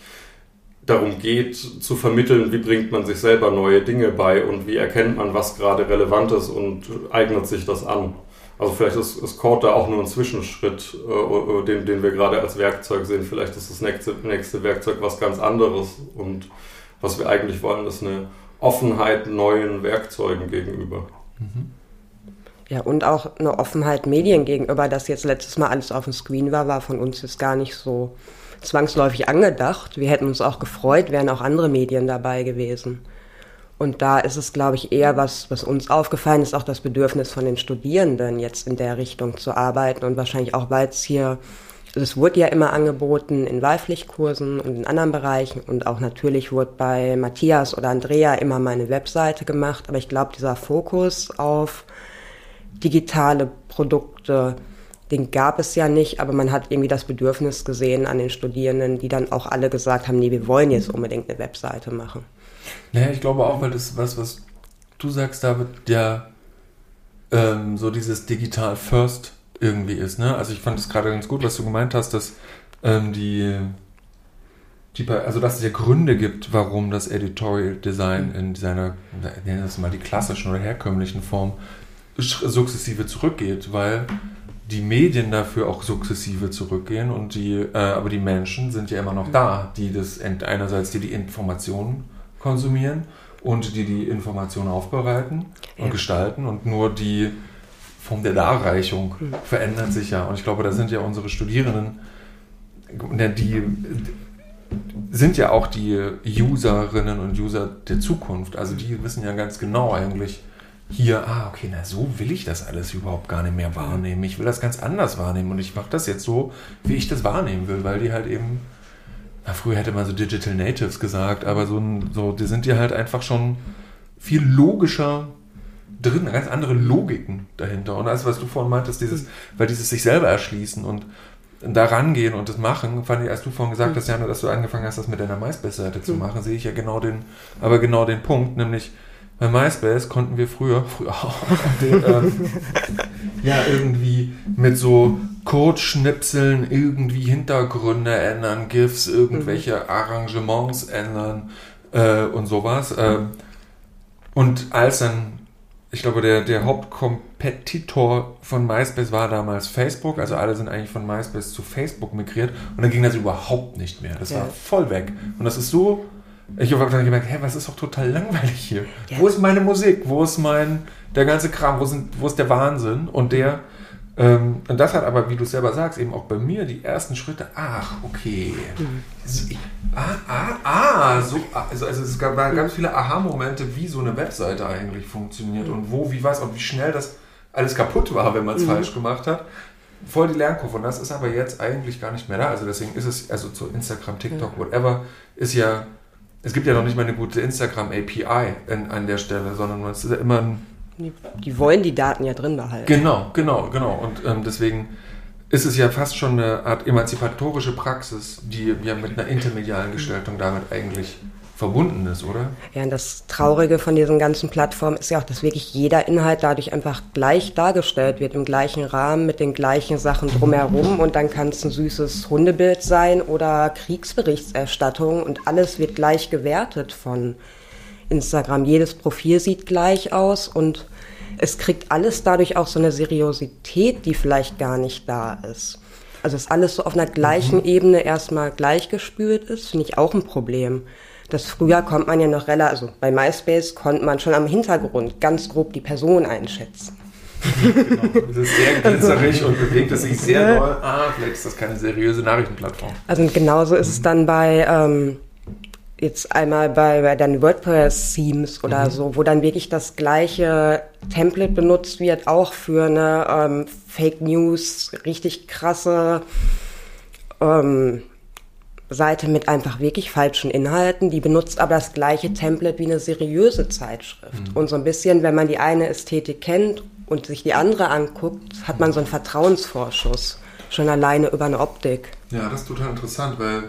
darum geht, zu vermitteln, wie bringt man sich selber neue Dinge bei und wie erkennt man, was gerade relevant ist und eignet sich das an. Also vielleicht ist, ist Code da auch nur ein Zwischenschritt, äh, äh, den, den wir gerade als Werkzeug sehen. Vielleicht ist das nächste, nächste Werkzeug was ganz anderes. Und was wir eigentlich wollen, ist eine Offenheit neuen Werkzeugen gegenüber. Mhm. Ja, und auch eine Offenheit Medien gegenüber, dass jetzt letztes Mal alles auf dem Screen war, war von uns jetzt gar nicht so zwangsläufig angedacht. Wir hätten uns auch gefreut, wären auch andere Medien dabei gewesen. Und da ist es, glaube ich, eher was, was uns aufgefallen ist, auch das Bedürfnis von den Studierenden, jetzt in der Richtung zu arbeiten. Und wahrscheinlich auch, weil es hier, es wurde ja immer angeboten in Wahlpflichtkursen und in anderen Bereichen. Und auch natürlich wurde bei Matthias oder Andrea immer meine Webseite gemacht, aber ich glaube, dieser Fokus auf digitale Produkte, den gab es ja nicht, aber man hat irgendwie das Bedürfnis gesehen an den Studierenden, die dann auch alle gesagt haben, nee, wir wollen jetzt unbedingt eine Webseite machen. Naja, ich glaube auch, weil das was, was du sagst, David, ja ähm, so dieses Digital First irgendwie ist. Ne? Also ich fand es gerade ganz gut, was du gemeint hast, dass ähm, die die, also dass es ja Gründe gibt, warum das Editorial Design in seiner, nennen wir es mal die klassischen oder herkömmlichen Form, sukzessive zurückgeht, weil die Medien dafür auch sukzessive zurückgehen und die, äh, aber die Menschen sind ja immer noch da, die das einerseits die die Informationen konsumieren und die die Informationen aufbereiten und ja. gestalten und nur die Form der Darreichung mhm. verändert sich ja und ich glaube, da sind ja unsere Studierenden, die sind ja auch die Userinnen und User der Zukunft, also die wissen ja ganz genau eigentlich, hier, ah, okay, na so will ich das alles überhaupt gar nicht mehr wahrnehmen. Ich will das ganz anders wahrnehmen und ich mache das jetzt so, wie ich das wahrnehmen will, weil die halt eben, na, früher hätte man so Digital Natives gesagt, aber so, so die sind ja halt einfach schon viel logischer drin, ganz andere Logiken dahinter. Und alles, was du vorhin meintest, dieses, weil dieses sich selber erschließen und da rangehen und das machen, fand ich, als du vorhin gesagt hast, Jana, dass du angefangen hast, das mit deiner MySpace-Seite zu machen, sehe ich ja genau den, aber genau den Punkt, nämlich, bei MySpace konnten wir früher, früher auch, ähm, ja, irgendwie mit so Codeschnipseln irgendwie Hintergründe ändern, GIFs, irgendwelche mhm. Arrangements ändern äh, und sowas. Äh, und als dann, ich glaube, der, der Hauptkompetitor von MySpace war damals Facebook, also alle sind eigentlich von MySpace zu Facebook migriert und dann ging das überhaupt nicht mehr. Das ja. war voll weg. Und das ist so ich habe dann gemerkt, hä, was ist doch total langweilig hier. Ja. Wo ist meine Musik? Wo ist mein, der ganze Kram? Wo, sind, wo ist der Wahnsinn? Und der, und das hat aber, wie du selber sagst, eben auch bei mir die ersten Schritte, ach, okay. Mhm. Ah, ah, ah, so, also, also es gab ganz viele Aha-Momente, wie so eine Webseite eigentlich funktioniert mhm. und wo, wie was und wie schnell das alles kaputt war, wenn man es mhm. falsch gemacht hat voll die Lernkurve und das ist aber jetzt eigentlich gar nicht mehr da. Also deswegen ist es, also zu Instagram, TikTok, whatever, ist ja es gibt ja noch nicht mal eine gute Instagram-API an der Stelle, sondern es ist ja immer ein. Die wollen die Daten ja drin behalten. Genau, genau, genau. Und ähm, deswegen ist es ja fast schon eine Art emanzipatorische Praxis, die ja mit einer intermedialen Gestaltung damit eigentlich verbunden ist, oder? Ja, und das Traurige von diesen ganzen Plattformen ist ja auch, dass wirklich jeder Inhalt dadurch einfach gleich dargestellt wird, im gleichen Rahmen, mit den gleichen Sachen drumherum. Und dann kann es ein süßes Hundebild sein oder Kriegsberichterstattung und alles wird gleich gewertet von Instagram. Jedes Profil sieht gleich aus und es kriegt alles dadurch auch so eine Seriosität, die vielleicht gar nicht da ist. Also dass alles so auf einer gleichen mhm. Ebene erstmal gleichgespült ist, finde ich auch ein Problem. Das früher konnte man ja noch relativ, also bei MySpace konnte man schon am Hintergrund ganz grob die Person einschätzen. genau. Das ist sehr glitzerig und bewegt es sich sehr doll. Ah, vielleicht ist das keine seriöse Nachrichtenplattform. Also genauso ist es dann bei ähm, jetzt einmal bei, bei den WordPress-Themes oder mhm. so, wo dann wirklich das gleiche Template benutzt wird, auch für eine ähm, Fake News, richtig krasse ähm, Seite mit einfach wirklich falschen Inhalten, die benutzt aber das gleiche Template wie eine seriöse Zeitschrift. Mhm. Und so ein bisschen, wenn man die eine Ästhetik kennt und sich die andere anguckt, hat man so einen Vertrauensvorschuss. Schon alleine über eine Optik. Ja, das ist total interessant, weil,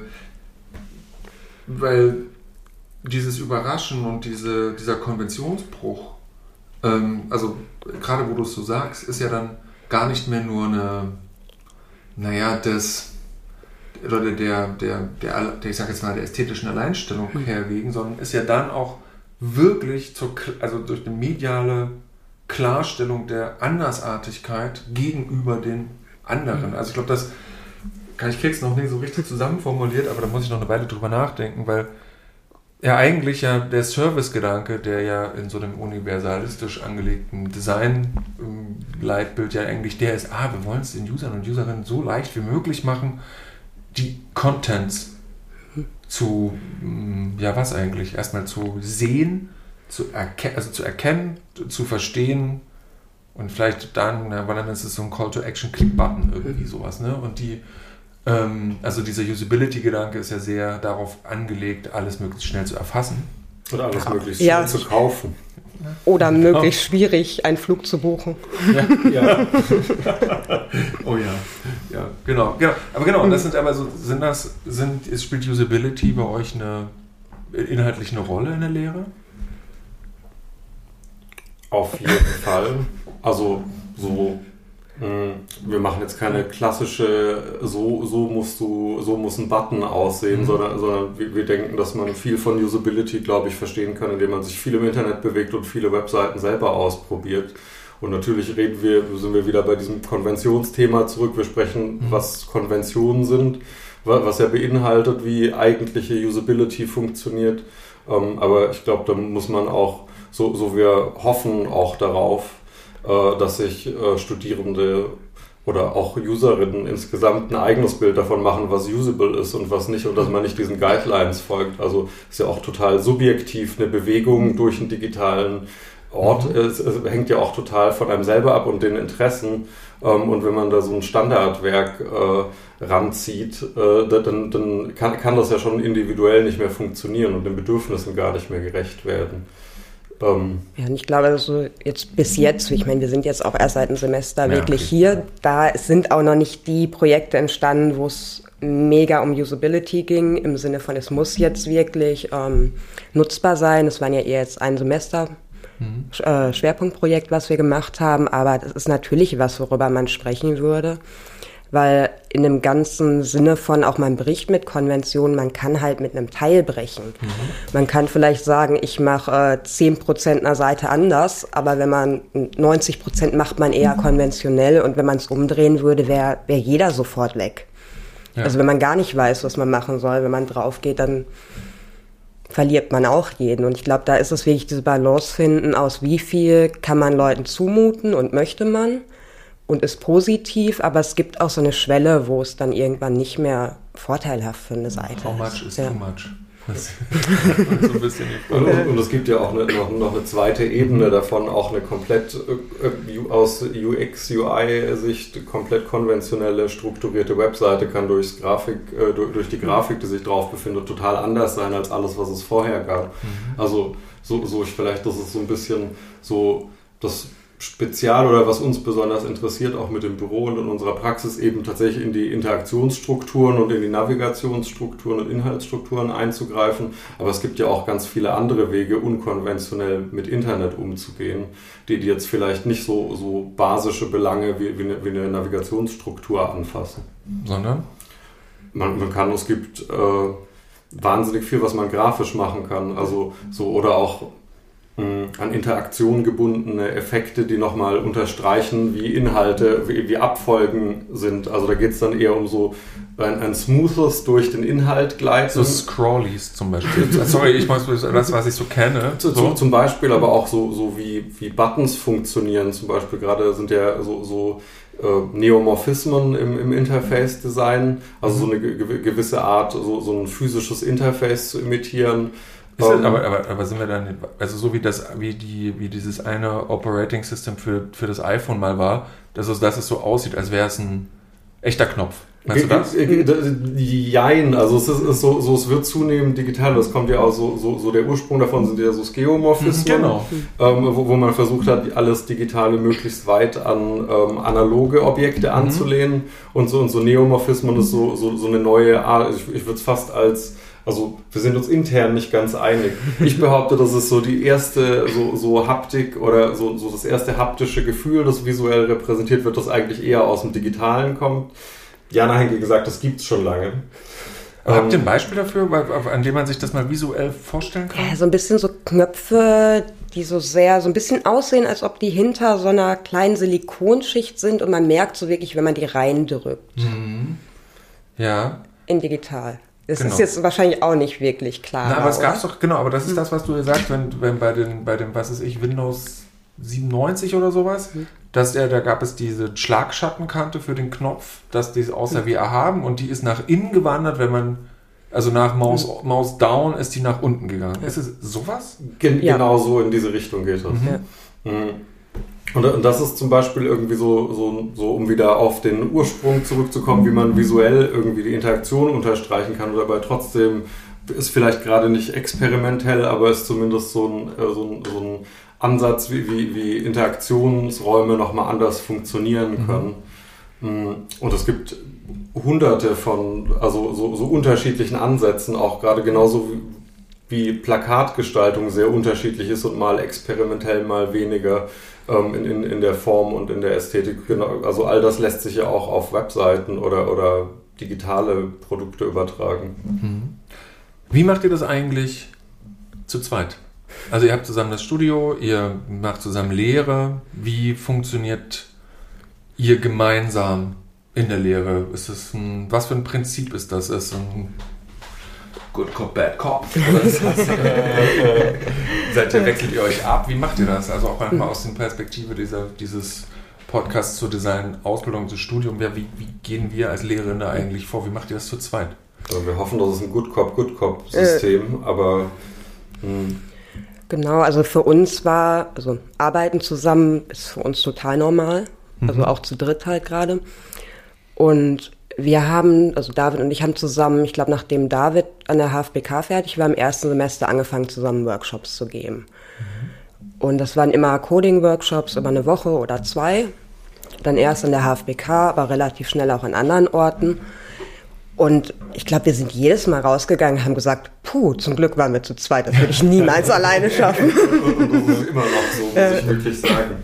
weil dieses Überraschen und diese, dieser Konventionsbruch, ähm, also gerade wo du es so sagst, ist ja dann gar nicht mehr nur eine, naja, das oder der, der, der, der, ich sag jetzt mal, der ästhetischen Alleinstellung mhm. herwegen, sondern ist ja dann auch wirklich zur, also durch eine mediale Klarstellung der Andersartigkeit gegenüber den anderen. Mhm. Also ich glaube, das kann ich krieg's noch nicht so richtig zusammenformuliert, aber da muss ich noch eine Weile drüber nachdenken, weil ja eigentlich ja der Service-Gedanke, der ja in so einem universalistisch angelegten Design-Leitbild ja eigentlich der ist, ah, wir wollen es den Usern und Userinnen so leicht wie möglich machen, die Contents zu, mm, ja, was eigentlich? Erstmal zu sehen, zu, erke also zu erkennen, zu verstehen und vielleicht dann, weil dann ist es so ein Call to Action Click-Button, irgendwie sowas, ne? Und die, ähm, also dieser Usability-Gedanke ist ja sehr darauf angelegt, alles möglichst schnell zu erfassen. Oder alles möglichst ja. schnell zu kaufen. Oder genau. möglichst schwierig, einen Flug zu buchen. Ja, ja. oh ja, ja, genau, genau. Aber genau, das sind aber so, sind das, sind, ist, spielt Usability bei euch eine inhaltlich eine Rolle in der Lehre? Auf jeden Fall. Also so wir machen jetzt keine klassische, so, so musst du, so muss ein Button aussehen, mhm. sondern, sondern wir, wir, denken, dass man viel von Usability, glaube ich, verstehen kann, indem man sich viel im Internet bewegt und viele Webseiten selber ausprobiert. Und natürlich reden wir, sind wir wieder bei diesem Konventionsthema zurück. Wir sprechen, mhm. was Konventionen sind, was ja beinhaltet, wie eigentliche Usability funktioniert. Ähm, aber ich glaube, da muss man auch, so, so wir hoffen auch darauf, dass sich äh, Studierende oder auch Userinnen insgesamt ein eigenes Bild davon machen, was usable ist und was nicht und dass man nicht diesen Guidelines folgt. Also ist ja auch total subjektiv eine Bewegung durch einen digitalen Ort. Mhm. Es, es hängt ja auch total von einem selber ab und den Interessen. Ähm, und wenn man da so ein Standardwerk äh, ranzieht, äh, dann, dann kann, kann das ja schon individuell nicht mehr funktionieren und den Bedürfnissen gar nicht mehr gerecht werden. Ähm, ja, und ich glaube, also jetzt bis jetzt, ich meine, wir sind jetzt auch erst seit einem Semester ja, wirklich okay. hier, da sind auch noch nicht die Projekte entstanden, wo es mega um Usability ging, im Sinne von, es muss jetzt wirklich ähm, nutzbar sein. Es waren ja eher jetzt ein Semester mhm. äh, Schwerpunktprojekt, was wir gemacht haben, aber das ist natürlich was, worüber man sprechen würde weil in dem ganzen Sinne von auch man bricht mit Konventionen, man kann halt mit einem Teil brechen. Mhm. Man kann vielleicht sagen, ich mache zehn äh, Prozent einer Seite anders, aber wenn man 90 Prozent macht man eher mhm. konventionell und wenn man es umdrehen würde, wäre wär jeder sofort weg. Ja. Also wenn man gar nicht weiß, was man machen soll, wenn man drauf geht, dann verliert man auch jeden. Und ich glaube, da ist es wirklich diese Balance finden, aus wie viel kann man Leuten zumuten und möchte man und ist positiv, aber es gibt auch so eine Schwelle, wo es dann irgendwann nicht mehr vorteilhaft für eine Seite How much ist. is ja. too much? so und, und, und, es gibt ja auch eine, noch, noch, eine zweite Ebene davon, auch eine komplett äh, aus UX, UI-Sicht komplett konventionelle, strukturierte Webseite kann durchs Grafik, äh, durch, durch, die Grafik, die sich drauf befindet, total anders sein als alles, was es vorher gab. Mhm. Also so, so ich vielleicht, das ist so ein bisschen so das spezial oder was uns besonders interessiert, auch mit dem Büro und in unserer Praxis eben tatsächlich in die Interaktionsstrukturen und in die Navigationsstrukturen und Inhaltsstrukturen einzugreifen. Aber es gibt ja auch ganz viele andere Wege, unkonventionell mit Internet umzugehen, die, die jetzt vielleicht nicht so, so basische Belange wie, wie, eine, wie eine Navigationsstruktur anfassen. Sondern? Man, man kann, es gibt äh, wahnsinnig viel, was man grafisch machen kann. Also so oder auch an Interaktion gebundene Effekte, die nochmal unterstreichen, wie Inhalte, wie, wie Abfolgen sind. Also da geht es dann eher um so ein, ein smoothes durch den Inhalt gleiten. So Scrollies zum Beispiel. Sorry, ich muss das, was ich so kenne. So. Zum, zum Beispiel aber auch so, so wie, wie Buttons funktionieren. Zum Beispiel gerade sind ja so, so äh, Neomorphismen im, im Interface-Design, also so eine gewisse Art, so, so ein physisches Interface zu imitieren um, aber, aber, aber sind wir dann, also so wie das, wie die, wie dieses eine Operating System für, für das iPhone mal war, dass es, dass es so aussieht, als wäre es ein echter Knopf. Meinst du das? Jein, also es ist, ist so, so, es wird zunehmend digital. Das kommt ja auch so, so, so der Ursprung davon sind ja so Skeomorphismen, genau. ähm, wo, wo man versucht hat, alles Digitale möglichst weit an ähm, analoge Objekte mhm. anzulehnen. Und so, und so Neomorphismen ist so, so, so eine neue Art, ich, ich würde es fast als also wir sind uns intern nicht ganz einig. Ich behaupte, das ist so die erste so, so Haptik oder so, so das erste haptische Gefühl, das visuell repräsentiert wird, das eigentlich eher aus dem Digitalen kommt. Jana hingegen gesagt, das gibt es schon lange. Aber habt ihr ein ähm, Beispiel dafür, an dem man sich das mal visuell vorstellen kann? Ja, so ein bisschen so Knöpfe, die so sehr, so ein bisschen aussehen, als ob die hinter so einer kleinen Silikonschicht sind und man merkt so wirklich, wenn man die reindrückt. Mhm. Ja. In digital. Das genau. ist jetzt wahrscheinlich auch nicht wirklich klar. Na, aber es gab doch, genau, aber das ist hm. das, was du sagst, wenn, wenn bei den, bei dem, was ist ich, Windows 97 oder sowas, mhm. dass der, da gab es diese Schlagschattenkante für den Knopf, dass die außer mhm. wir haben und die ist nach innen gewandert, wenn man also nach Maus, mhm. Maus down ist die nach unten gegangen. Ja. Ist es sowas? Gen ja. Genau so in diese Richtung geht das. Ja. Mhm. Und, und, das ist zum Beispiel irgendwie so, so, so, um wieder auf den Ursprung zurückzukommen, wie man visuell irgendwie die Interaktion unterstreichen kann oder dabei trotzdem ist vielleicht gerade nicht experimentell, aber ist zumindest so ein, äh, so ein, so ein Ansatz, wie, wie, wie Interaktionsräume nochmal anders funktionieren mhm. können. Mhm. Und es gibt hunderte von, also so, so unterschiedlichen Ansätzen, auch gerade genauso wie wie Plakatgestaltung sehr unterschiedlich ist und mal experimentell, mal weniger ähm, in, in, in der Form und in der Ästhetik. Genau, also all das lässt sich ja auch auf Webseiten oder, oder digitale Produkte übertragen. Mhm. Wie macht ihr das eigentlich zu zweit? Also ihr habt zusammen das Studio, ihr macht zusammen Lehre. Wie funktioniert ihr gemeinsam in der Lehre? Ist es ein, was für ein Prinzip ist das? Ist ein Good Cop, Bad Cop? Oder ist das, äh, seid ihr, wechselt ihr euch ab? Wie macht ihr das? Also auch manchmal aus der Perspektive dieser, dieses Podcasts zur Design, Ausbildung, zu Studium. Ja, wie, wie gehen wir als Lehrerinnen da eigentlich vor? Wie macht ihr das zu zweit? Also wir hoffen, dass es ein Good Cop, Good Cop System, äh. aber mh, hm, Genau, also für uns war, also arbeiten zusammen ist für uns total normal, also mhm. auch zu dritt halt gerade. Und wir haben, also David und ich haben zusammen, ich glaube, nachdem David an der HFBK fertig war, im ersten Semester angefangen, zusammen Workshops zu geben. Mhm. Und das waren immer Coding-Workshops über eine Woche oder zwei. Dann erst an der HFBK, aber relativ schnell auch an anderen Orten. Und ich glaube, wir sind jedes Mal rausgegangen, haben gesagt, puh, zum Glück waren wir zu zweit, das würde ich niemals alleine schaffen. Und das ist immer noch so, muss ich wirklich sagen.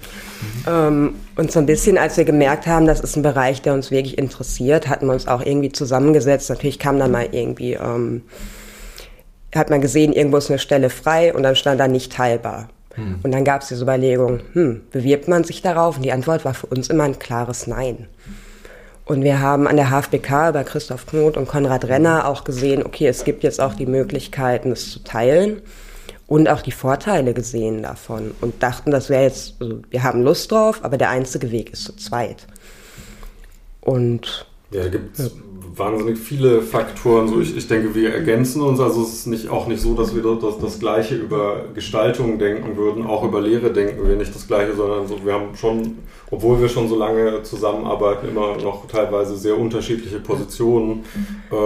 Ähm, und so ein bisschen, als wir gemerkt haben, das ist ein Bereich, der uns wirklich interessiert, hatten wir uns auch irgendwie zusammengesetzt. Natürlich kam dann mal irgendwie, ähm, hat man gesehen, irgendwo ist eine Stelle frei und dann stand da nicht teilbar. Hm. Und dann gab es diese Überlegung, hm, bewirbt man sich darauf? Und die Antwort war für uns immer ein klares Nein. Und wir haben an der HFBK bei Christoph Knot und Konrad Renner auch gesehen, okay, es gibt jetzt auch die Möglichkeiten, es zu teilen und auch die Vorteile gesehen davon und dachten, das wäre jetzt, also wir haben Lust drauf, aber der einzige Weg ist zu zweit. Und ja, da gibt es ja. Wahnsinnig viele Faktoren. So, ich, ich denke, wir ergänzen uns. Also es ist nicht, auch nicht so, dass wir das, das Gleiche über Gestaltung denken würden. Auch über Lehre denken wir nicht das Gleiche, sondern so, wir haben schon obwohl wir schon so lange zusammenarbeiten, immer noch teilweise sehr unterschiedliche Positionen. Äh,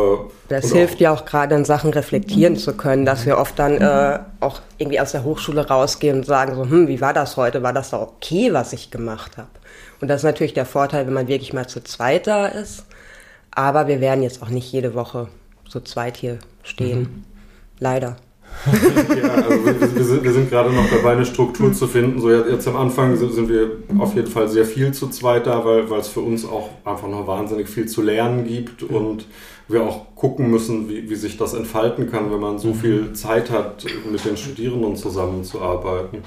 das hilft auch, ja auch gerade in Sachen reflektieren zu können, dass wir oft dann äh, auch irgendwie aus der Hochschule rausgehen und sagen so, hm, wie war das heute? War das doch okay, was ich gemacht habe? Und das ist natürlich der Vorteil, wenn man wirklich mal zu zweit da ist. Aber wir werden jetzt auch nicht jede Woche zu zweit hier stehen. Mhm. Leider ja, also wir, wir, sind, wir, sind, gerade noch dabei, eine Struktur zu finden. So jetzt am Anfang sind, sind wir auf jeden Fall sehr viel zu zweit da, weil, weil es für uns auch einfach noch wahnsinnig viel zu lernen gibt und wir auch gucken müssen, wie, wie sich das entfalten kann, wenn man so viel Zeit hat, mit den Studierenden zusammenzuarbeiten.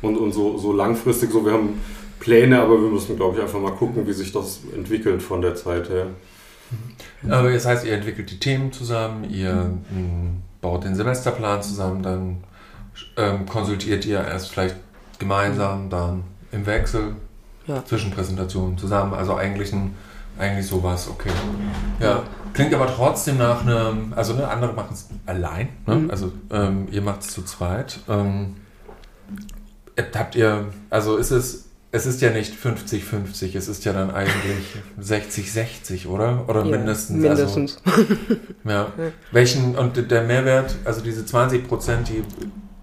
Und, und so, so langfristig, so wir haben Pläne, aber wir müssen, glaube ich, einfach mal gucken, wie sich das entwickelt von der Zeit her. Aber das heißt, ihr entwickelt die Themen zusammen, ihr mh, baut den Semesterplan zusammen, dann ähm, konsultiert ihr erst vielleicht gemeinsam, dann im Wechsel, ja. zwischen Präsentationen zusammen. Also eigentlich, ein, eigentlich sowas, okay. Ja, klingt aber trotzdem nach einem, also ne, andere machen es allein, ne? Mhm. also ähm, ihr macht es zu zweit. Ähm, habt ihr, also ist es es ist ja nicht 50-50, es ist ja dann eigentlich 60-60, oder? Oder ja, mindestens. Mindestens. Also, ja. Welchen, und der Mehrwert, also diese 20 Prozent, die,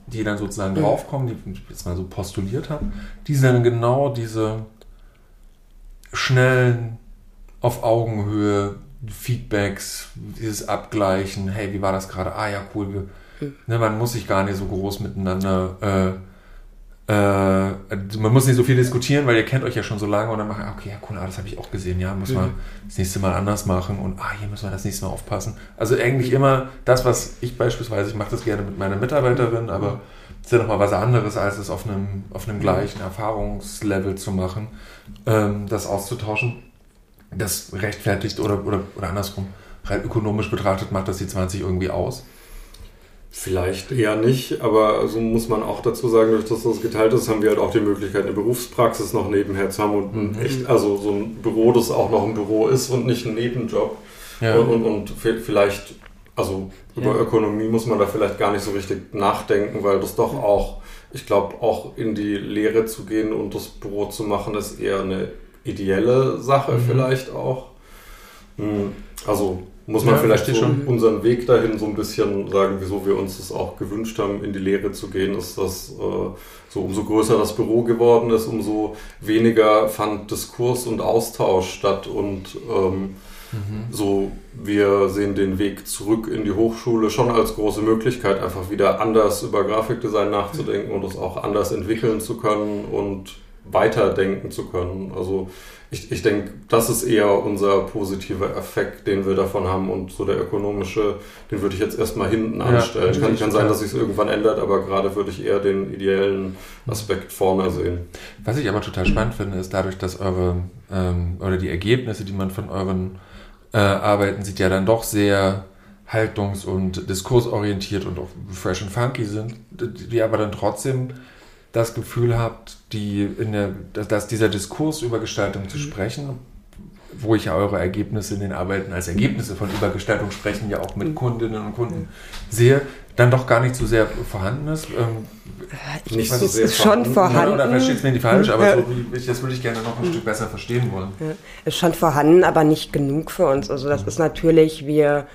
die dann sozusagen mhm. draufkommen, die ich jetzt mal so postuliert habe, die sind dann genau diese schnellen, auf Augenhöhe Feedbacks, dieses Abgleichen, hey, wie war das gerade? Ah ja, cool. Wir, mhm. ne, man muss sich gar nicht so groß miteinander äh, äh, man muss nicht so viel diskutieren, weil ihr kennt euch ja schon so lange und dann machen, okay, ja cool, ah, das habe ich auch gesehen, ja, muss mhm. man das nächste Mal anders machen und ah, hier müssen wir das nächste Mal aufpassen. Also eigentlich immer das, was ich beispielsweise, ich mache das gerne mit meiner Mitarbeiterin, aber es ist ja nochmal was anderes, als es auf einem, auf einem gleichen Erfahrungslevel zu machen, ähm, das auszutauschen. Das rechtfertigt oder, oder, oder andersrum, rein ökonomisch betrachtet macht das die 20 irgendwie aus. Vielleicht eher nicht, aber so muss man auch dazu sagen, durch das das geteilt ist, haben wir halt auch die Möglichkeit, eine Berufspraxis noch nebenher zu haben und ein mhm. echt, also so ein Büro, das auch noch ein Büro ist und nicht ein Nebenjob. Ja. Und, und, und, vielleicht, also über ja. Ökonomie muss man da vielleicht gar nicht so richtig nachdenken, weil das doch auch, ich glaube, auch in die Lehre zu gehen und das Büro zu machen, ist eher eine ideelle Sache mhm. vielleicht auch. Hm, also muss man ja, vielleicht so schon. unseren Weg dahin so ein bisschen sagen, wieso wir uns das auch gewünscht haben, in die Lehre zu gehen, ist, dass äh, so umso größer das Büro geworden ist, umso weniger fand Diskurs und Austausch statt und ähm, mhm. so wir sehen den Weg zurück in die Hochschule schon als große Möglichkeit, einfach wieder anders über Grafikdesign nachzudenken und es auch anders entwickeln zu können und weiterdenken zu können. Also ich, ich denke, das ist eher unser positiver Effekt, den wir davon haben und so der ökonomische, den würde ich jetzt erstmal hinten anstellen. Ja, kann, kann sein, dass sich es irgendwann ändert, aber gerade würde ich eher den ideellen Aspekt vorne sehen. Was ich aber total spannend finde, ist dadurch, dass eure ähm, oder die Ergebnisse, die man von euren äh, Arbeiten sieht, ja dann doch sehr haltungs- und diskursorientiert und auch fresh and funky sind, die aber dann trotzdem das Gefühl habt, die in der, dass dieser Diskurs über Gestaltung zu mhm. sprechen, wo ich ja eure Ergebnisse in den Arbeiten als Ergebnisse von Übergestaltung sprechen ja auch mit mhm. Kundinnen und Kunden sehe, dann doch gar nicht so sehr vorhanden ist. Ähm, ich nicht so sehr ist schon vorhanden. Oder versteht es mir nicht falsch, aber so, ich, das würde ich gerne noch ein Stück besser verstehen wollen. Ja. Ist schon vorhanden, aber nicht genug für uns. Also das mhm. ist natürlich, wir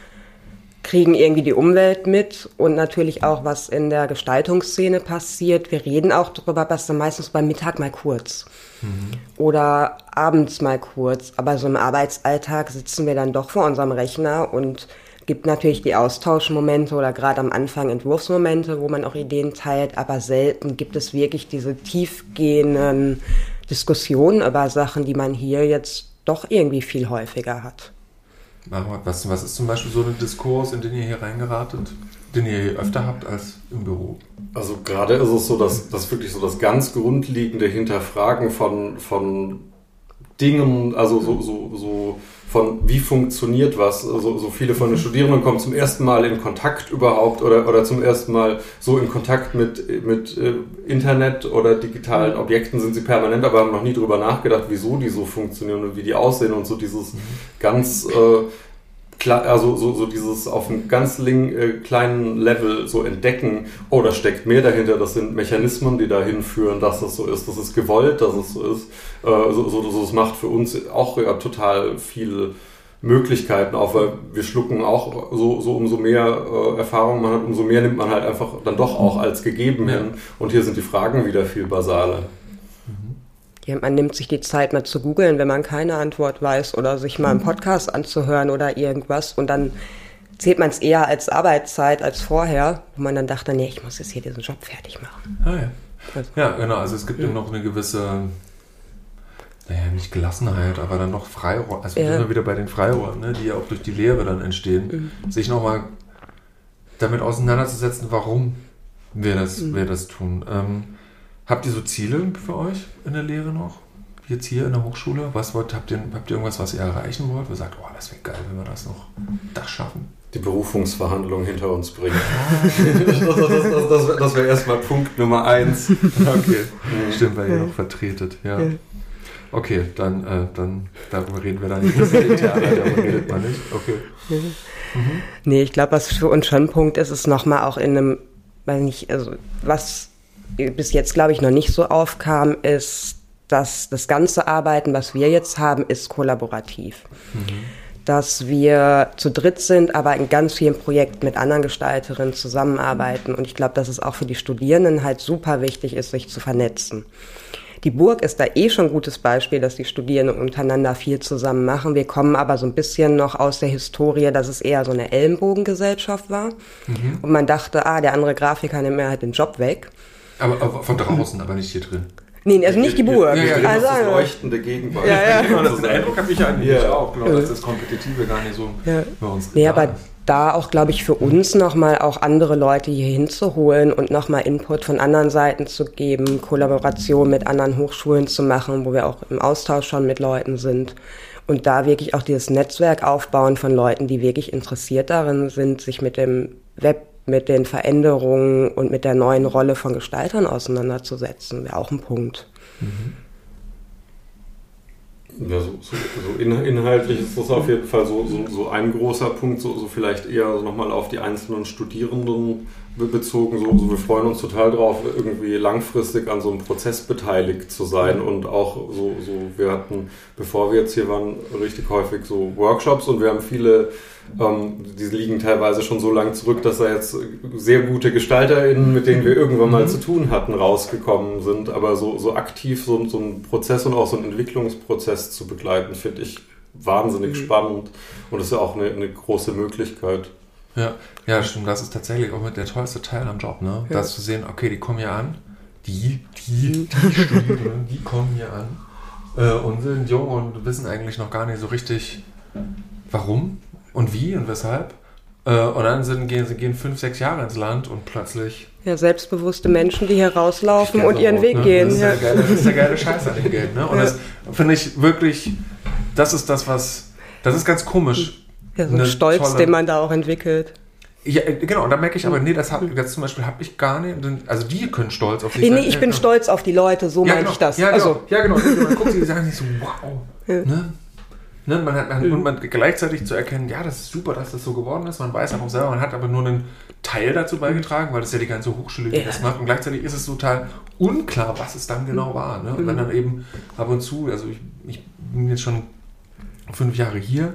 kriegen irgendwie die Umwelt mit und natürlich auch, was in der Gestaltungsszene passiert. Wir reden auch darüber, was dann meistens beim Mittag mal kurz mhm. oder abends mal kurz. Aber so im Arbeitsalltag sitzen wir dann doch vor unserem Rechner und gibt natürlich die Austauschmomente oder gerade am Anfang Entwurfsmomente, wo man auch Ideen teilt, aber selten gibt es wirklich diese tiefgehenden Diskussionen über Sachen, die man hier jetzt doch irgendwie viel häufiger hat. Was, was ist zum Beispiel so ein Diskurs, in den ihr hier reingeratet, den ihr hier öfter habt als im Büro? Also gerade ist es so, dass, dass wirklich so das ganz grundlegende Hinterfragen von, von Dingen, also so, so, so von wie funktioniert was. Also, so viele von den Studierenden kommen zum ersten Mal in Kontakt überhaupt oder, oder zum ersten Mal so in Kontakt mit, mit äh, Internet oder digitalen. Objekten sind sie permanent, aber haben noch nie darüber nachgedacht, wieso die so funktionieren und wie die aussehen und so dieses mhm. ganz äh, also so, so dieses auf einem ganz äh, kleinen Level so entdecken, oh, da steckt mehr dahinter, das sind Mechanismen, die dahin führen, dass es so ist, das ist gewollt, dass es so ist. Äh, so, so, so, das macht für uns auch ja, total viel Möglichkeiten auf, weil wir schlucken auch so, so umso mehr äh, Erfahrung man hat, umso mehr nimmt man halt einfach dann doch auch als gegeben hin. Und hier sind die Fragen wieder viel basaler. Ja, man nimmt sich die Zeit mal zu googeln, wenn man keine Antwort weiß oder sich mal einen mhm. Podcast anzuhören oder irgendwas und dann zählt man es eher als Arbeitszeit als vorher, wo man dann dachte, nee, ich muss jetzt hier diesen Job fertig machen. Ah, ja. Also, ja, genau. Also es gibt ja. noch eine gewisse, naja, nicht Gelassenheit, aber dann noch Freiräume. Also ja. wir wieder bei den Freiräumen, ne, die ja auch durch die Lehre dann entstehen, mhm. sich nochmal damit auseinanderzusetzen, warum wir das, mhm. wir das tun. Ähm, Habt ihr so Ziele für euch in der Lehre noch? Jetzt hier in der Hochschule? Was wollt, habt, ihr, habt ihr irgendwas, was ihr erreichen wollt? Wo ihr sagt, oh, das wäre geil, wenn wir das noch das schaffen? Die Berufungsverhandlung hinter uns bringen. das, das, das, das wäre erstmal Punkt Nummer eins. Okay. Stimmt, weil ihr noch vertretet, ja. Okay, dann, äh, dann darüber reden wir dann nicht. darüber redet man nicht. Okay. Mhm. Nee, ich glaube, was für uns schon ein Punkt ist, ist nochmal auch in einem, weil nicht, also was bis jetzt, glaube ich, noch nicht so aufkam, ist, dass das ganze Arbeiten, was wir jetzt haben, ist kollaborativ. Mhm. Dass wir zu dritt sind, aber in ganz vielen Projekten mit anderen Gestalterinnen zusammenarbeiten. Und ich glaube, dass es auch für die Studierenden halt super wichtig ist, sich zu vernetzen. Die Burg ist da eh schon ein gutes Beispiel, dass die Studierenden untereinander viel zusammen machen. Wir kommen aber so ein bisschen noch aus der Historie, dass es eher so eine Ellenbogengesellschaft war. Mhm. Und man dachte, ah, der andere Grafiker nimmt mir halt den Job weg. Aber, aber von draußen, aber nicht hier drin. Nee, also nicht die Burg. Ja, ja, ja. Also, das leuchtende Gegenwart. Ja, ja. Genau, das Eindruck habe ich eigentlich ja. auch, glaube dass das Kompetitive gar nicht so ja. bei uns Nee, aber ist. da auch, glaube ich, für uns nochmal auch andere Leute hier hinzuholen und nochmal Input von anderen Seiten zu geben, Kollaboration mit anderen Hochschulen zu machen, wo wir auch im Austausch schon mit Leuten sind. Und da wirklich auch dieses Netzwerk aufbauen von Leuten, die wirklich interessiert darin sind, sich mit dem Web mit den Veränderungen und mit der neuen Rolle von Gestaltern auseinanderzusetzen, wäre auch ein Punkt. Mhm. Ja, so, so, so in, inhaltlich ist das auf jeden Fall so, so, so ein großer Punkt, so, so vielleicht eher nochmal auf die einzelnen Studierenden bezogen. So, so, wir freuen uns total drauf, irgendwie langfristig an so einem Prozess beteiligt zu sein und auch so, so, wir hatten, bevor wir jetzt hier waren, richtig häufig so Workshops und wir haben viele ähm, die liegen teilweise schon so lange zurück, dass da jetzt sehr gute GestalterInnen, mit denen wir irgendwann mal mhm. zu tun hatten, rausgekommen sind. Aber so, so aktiv so, so einen Prozess und auch so einen Entwicklungsprozess zu begleiten, finde ich wahnsinnig mhm. spannend und ist ja auch eine, eine, große Möglichkeit. Ja, ja, stimmt. Das ist tatsächlich auch mit der tollste Teil am Job, ne? Ja. Das zu sehen, okay, die kommen hier an, die, die, die Studierenden, die kommen hier an äh, und sind jung und wissen eigentlich noch gar nicht so richtig, warum und wie und weshalb. Äh, und dann sind, gehen sie gehen fünf, sechs Jahre ins Land und plötzlich. Ja, selbstbewusste Menschen, die hier rauslaufen und ihren Weg ne? gehen. Das ist, ja. der geile, das ist der geile Scheiß an dem Geld. Ne? Und ja. das finde ich wirklich, das ist das, was, das ist ganz komisch. Ja, so ein Stolz, tolle, den man da auch entwickelt. Ja, äh, genau, und da merke ich aber, nee, das, hab, das zum Beispiel habe ich gar nicht. Also die können stolz auf sich Nee, nee ich bin stolz auf die Leute, so ja, meine genau, ich das. Ja, genau, also. ja, genau. Man guckt sie, die sagen sich so, wow. Ne? Ne, man hat, man, mhm. Und man gleichzeitig zu erkennen, ja, das ist super, dass das so geworden ist. Man weiß auch selber, man hat aber nur einen Teil dazu beigetragen, weil das ja die ganze Hochschule, die ja. das macht. Und gleichzeitig ist es total unklar, was es dann genau war. Ne? Und mhm. wenn dann eben ab und zu, also ich, ich bin jetzt schon fünf Jahre hier,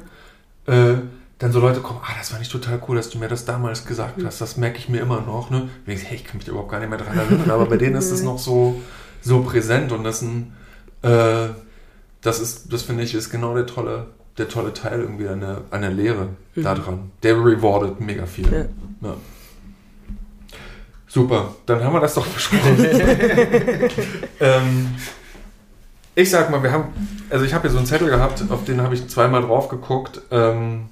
äh, dann so Leute kommen, ah, das war nicht total cool, dass du mir das damals gesagt mhm. hast, das merke ich mir immer noch. Ne? Und ich, hey, ich kann mich da überhaupt gar nicht mehr dran erinnern, aber bei denen ist es noch so, so präsent und das ist ein, äh, das ist, das finde ich, ist genau der tolle, der tolle Teil irgendwie an der, an der Lehre mhm. daran. Der rewardet mega viel. Ja. Ja. Super, dann haben wir das doch besprochen. ähm, ich sag mal, wir haben, also ich habe hier so einen Zettel gehabt, auf den habe ich zweimal drauf geguckt. Ähm,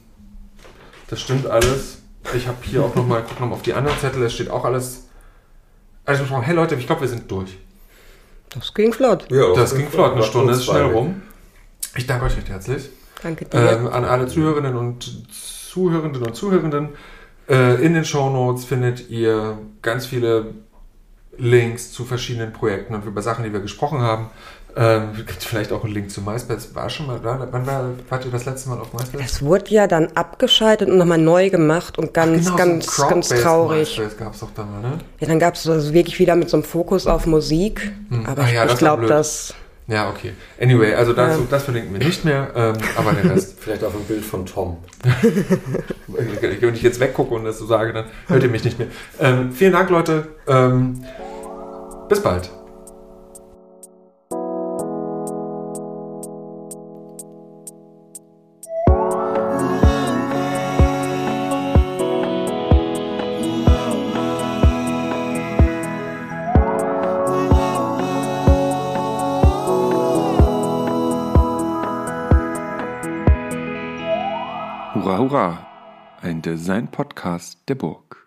das stimmt alles. Ich habe hier auch nochmal, guck nochmal auf die anderen Zettel, es steht auch alles. Also ich hey Leute, ich glaube, wir sind durch. Das ging flott. Ja, das, das ging flott. Eine Stunde ist schnell rum. Ich danke euch recht herzlich. Danke dir. Ähm, an alle Zuhörerinnen und Zuhörenden und Zuhörenden. Äh, in den Show Notes findet ihr ganz viele Links zu verschiedenen Projekten und über Sachen, die wir gesprochen haben. Ähm, vielleicht auch ein Link zu MySpace. War schon mal da? Wann war, wart ihr das letzte Mal auf MySpace? Es wurde ja dann abgeschaltet und nochmal neu gemacht und ganz, Ach, genau, ganz, so ganz traurig. MySpace gab es doch da mal, ne? Ja, dann gab es also wirklich wieder mit so einem Fokus auf Musik. Hm. Aber Ach, ja, ich, ich glaube, das. Ja, okay. Anyway, also dazu, ja. das verlinken wir nicht mehr, ähm, aber der Rest. Vielleicht auch ein Bild von Tom. Wenn ich jetzt weggucke und das so sage, dann hört ihr mich nicht mehr. Ähm, vielen Dank, Leute. Ähm, bis bald. Hurra! Ein Design-Podcast der Burg.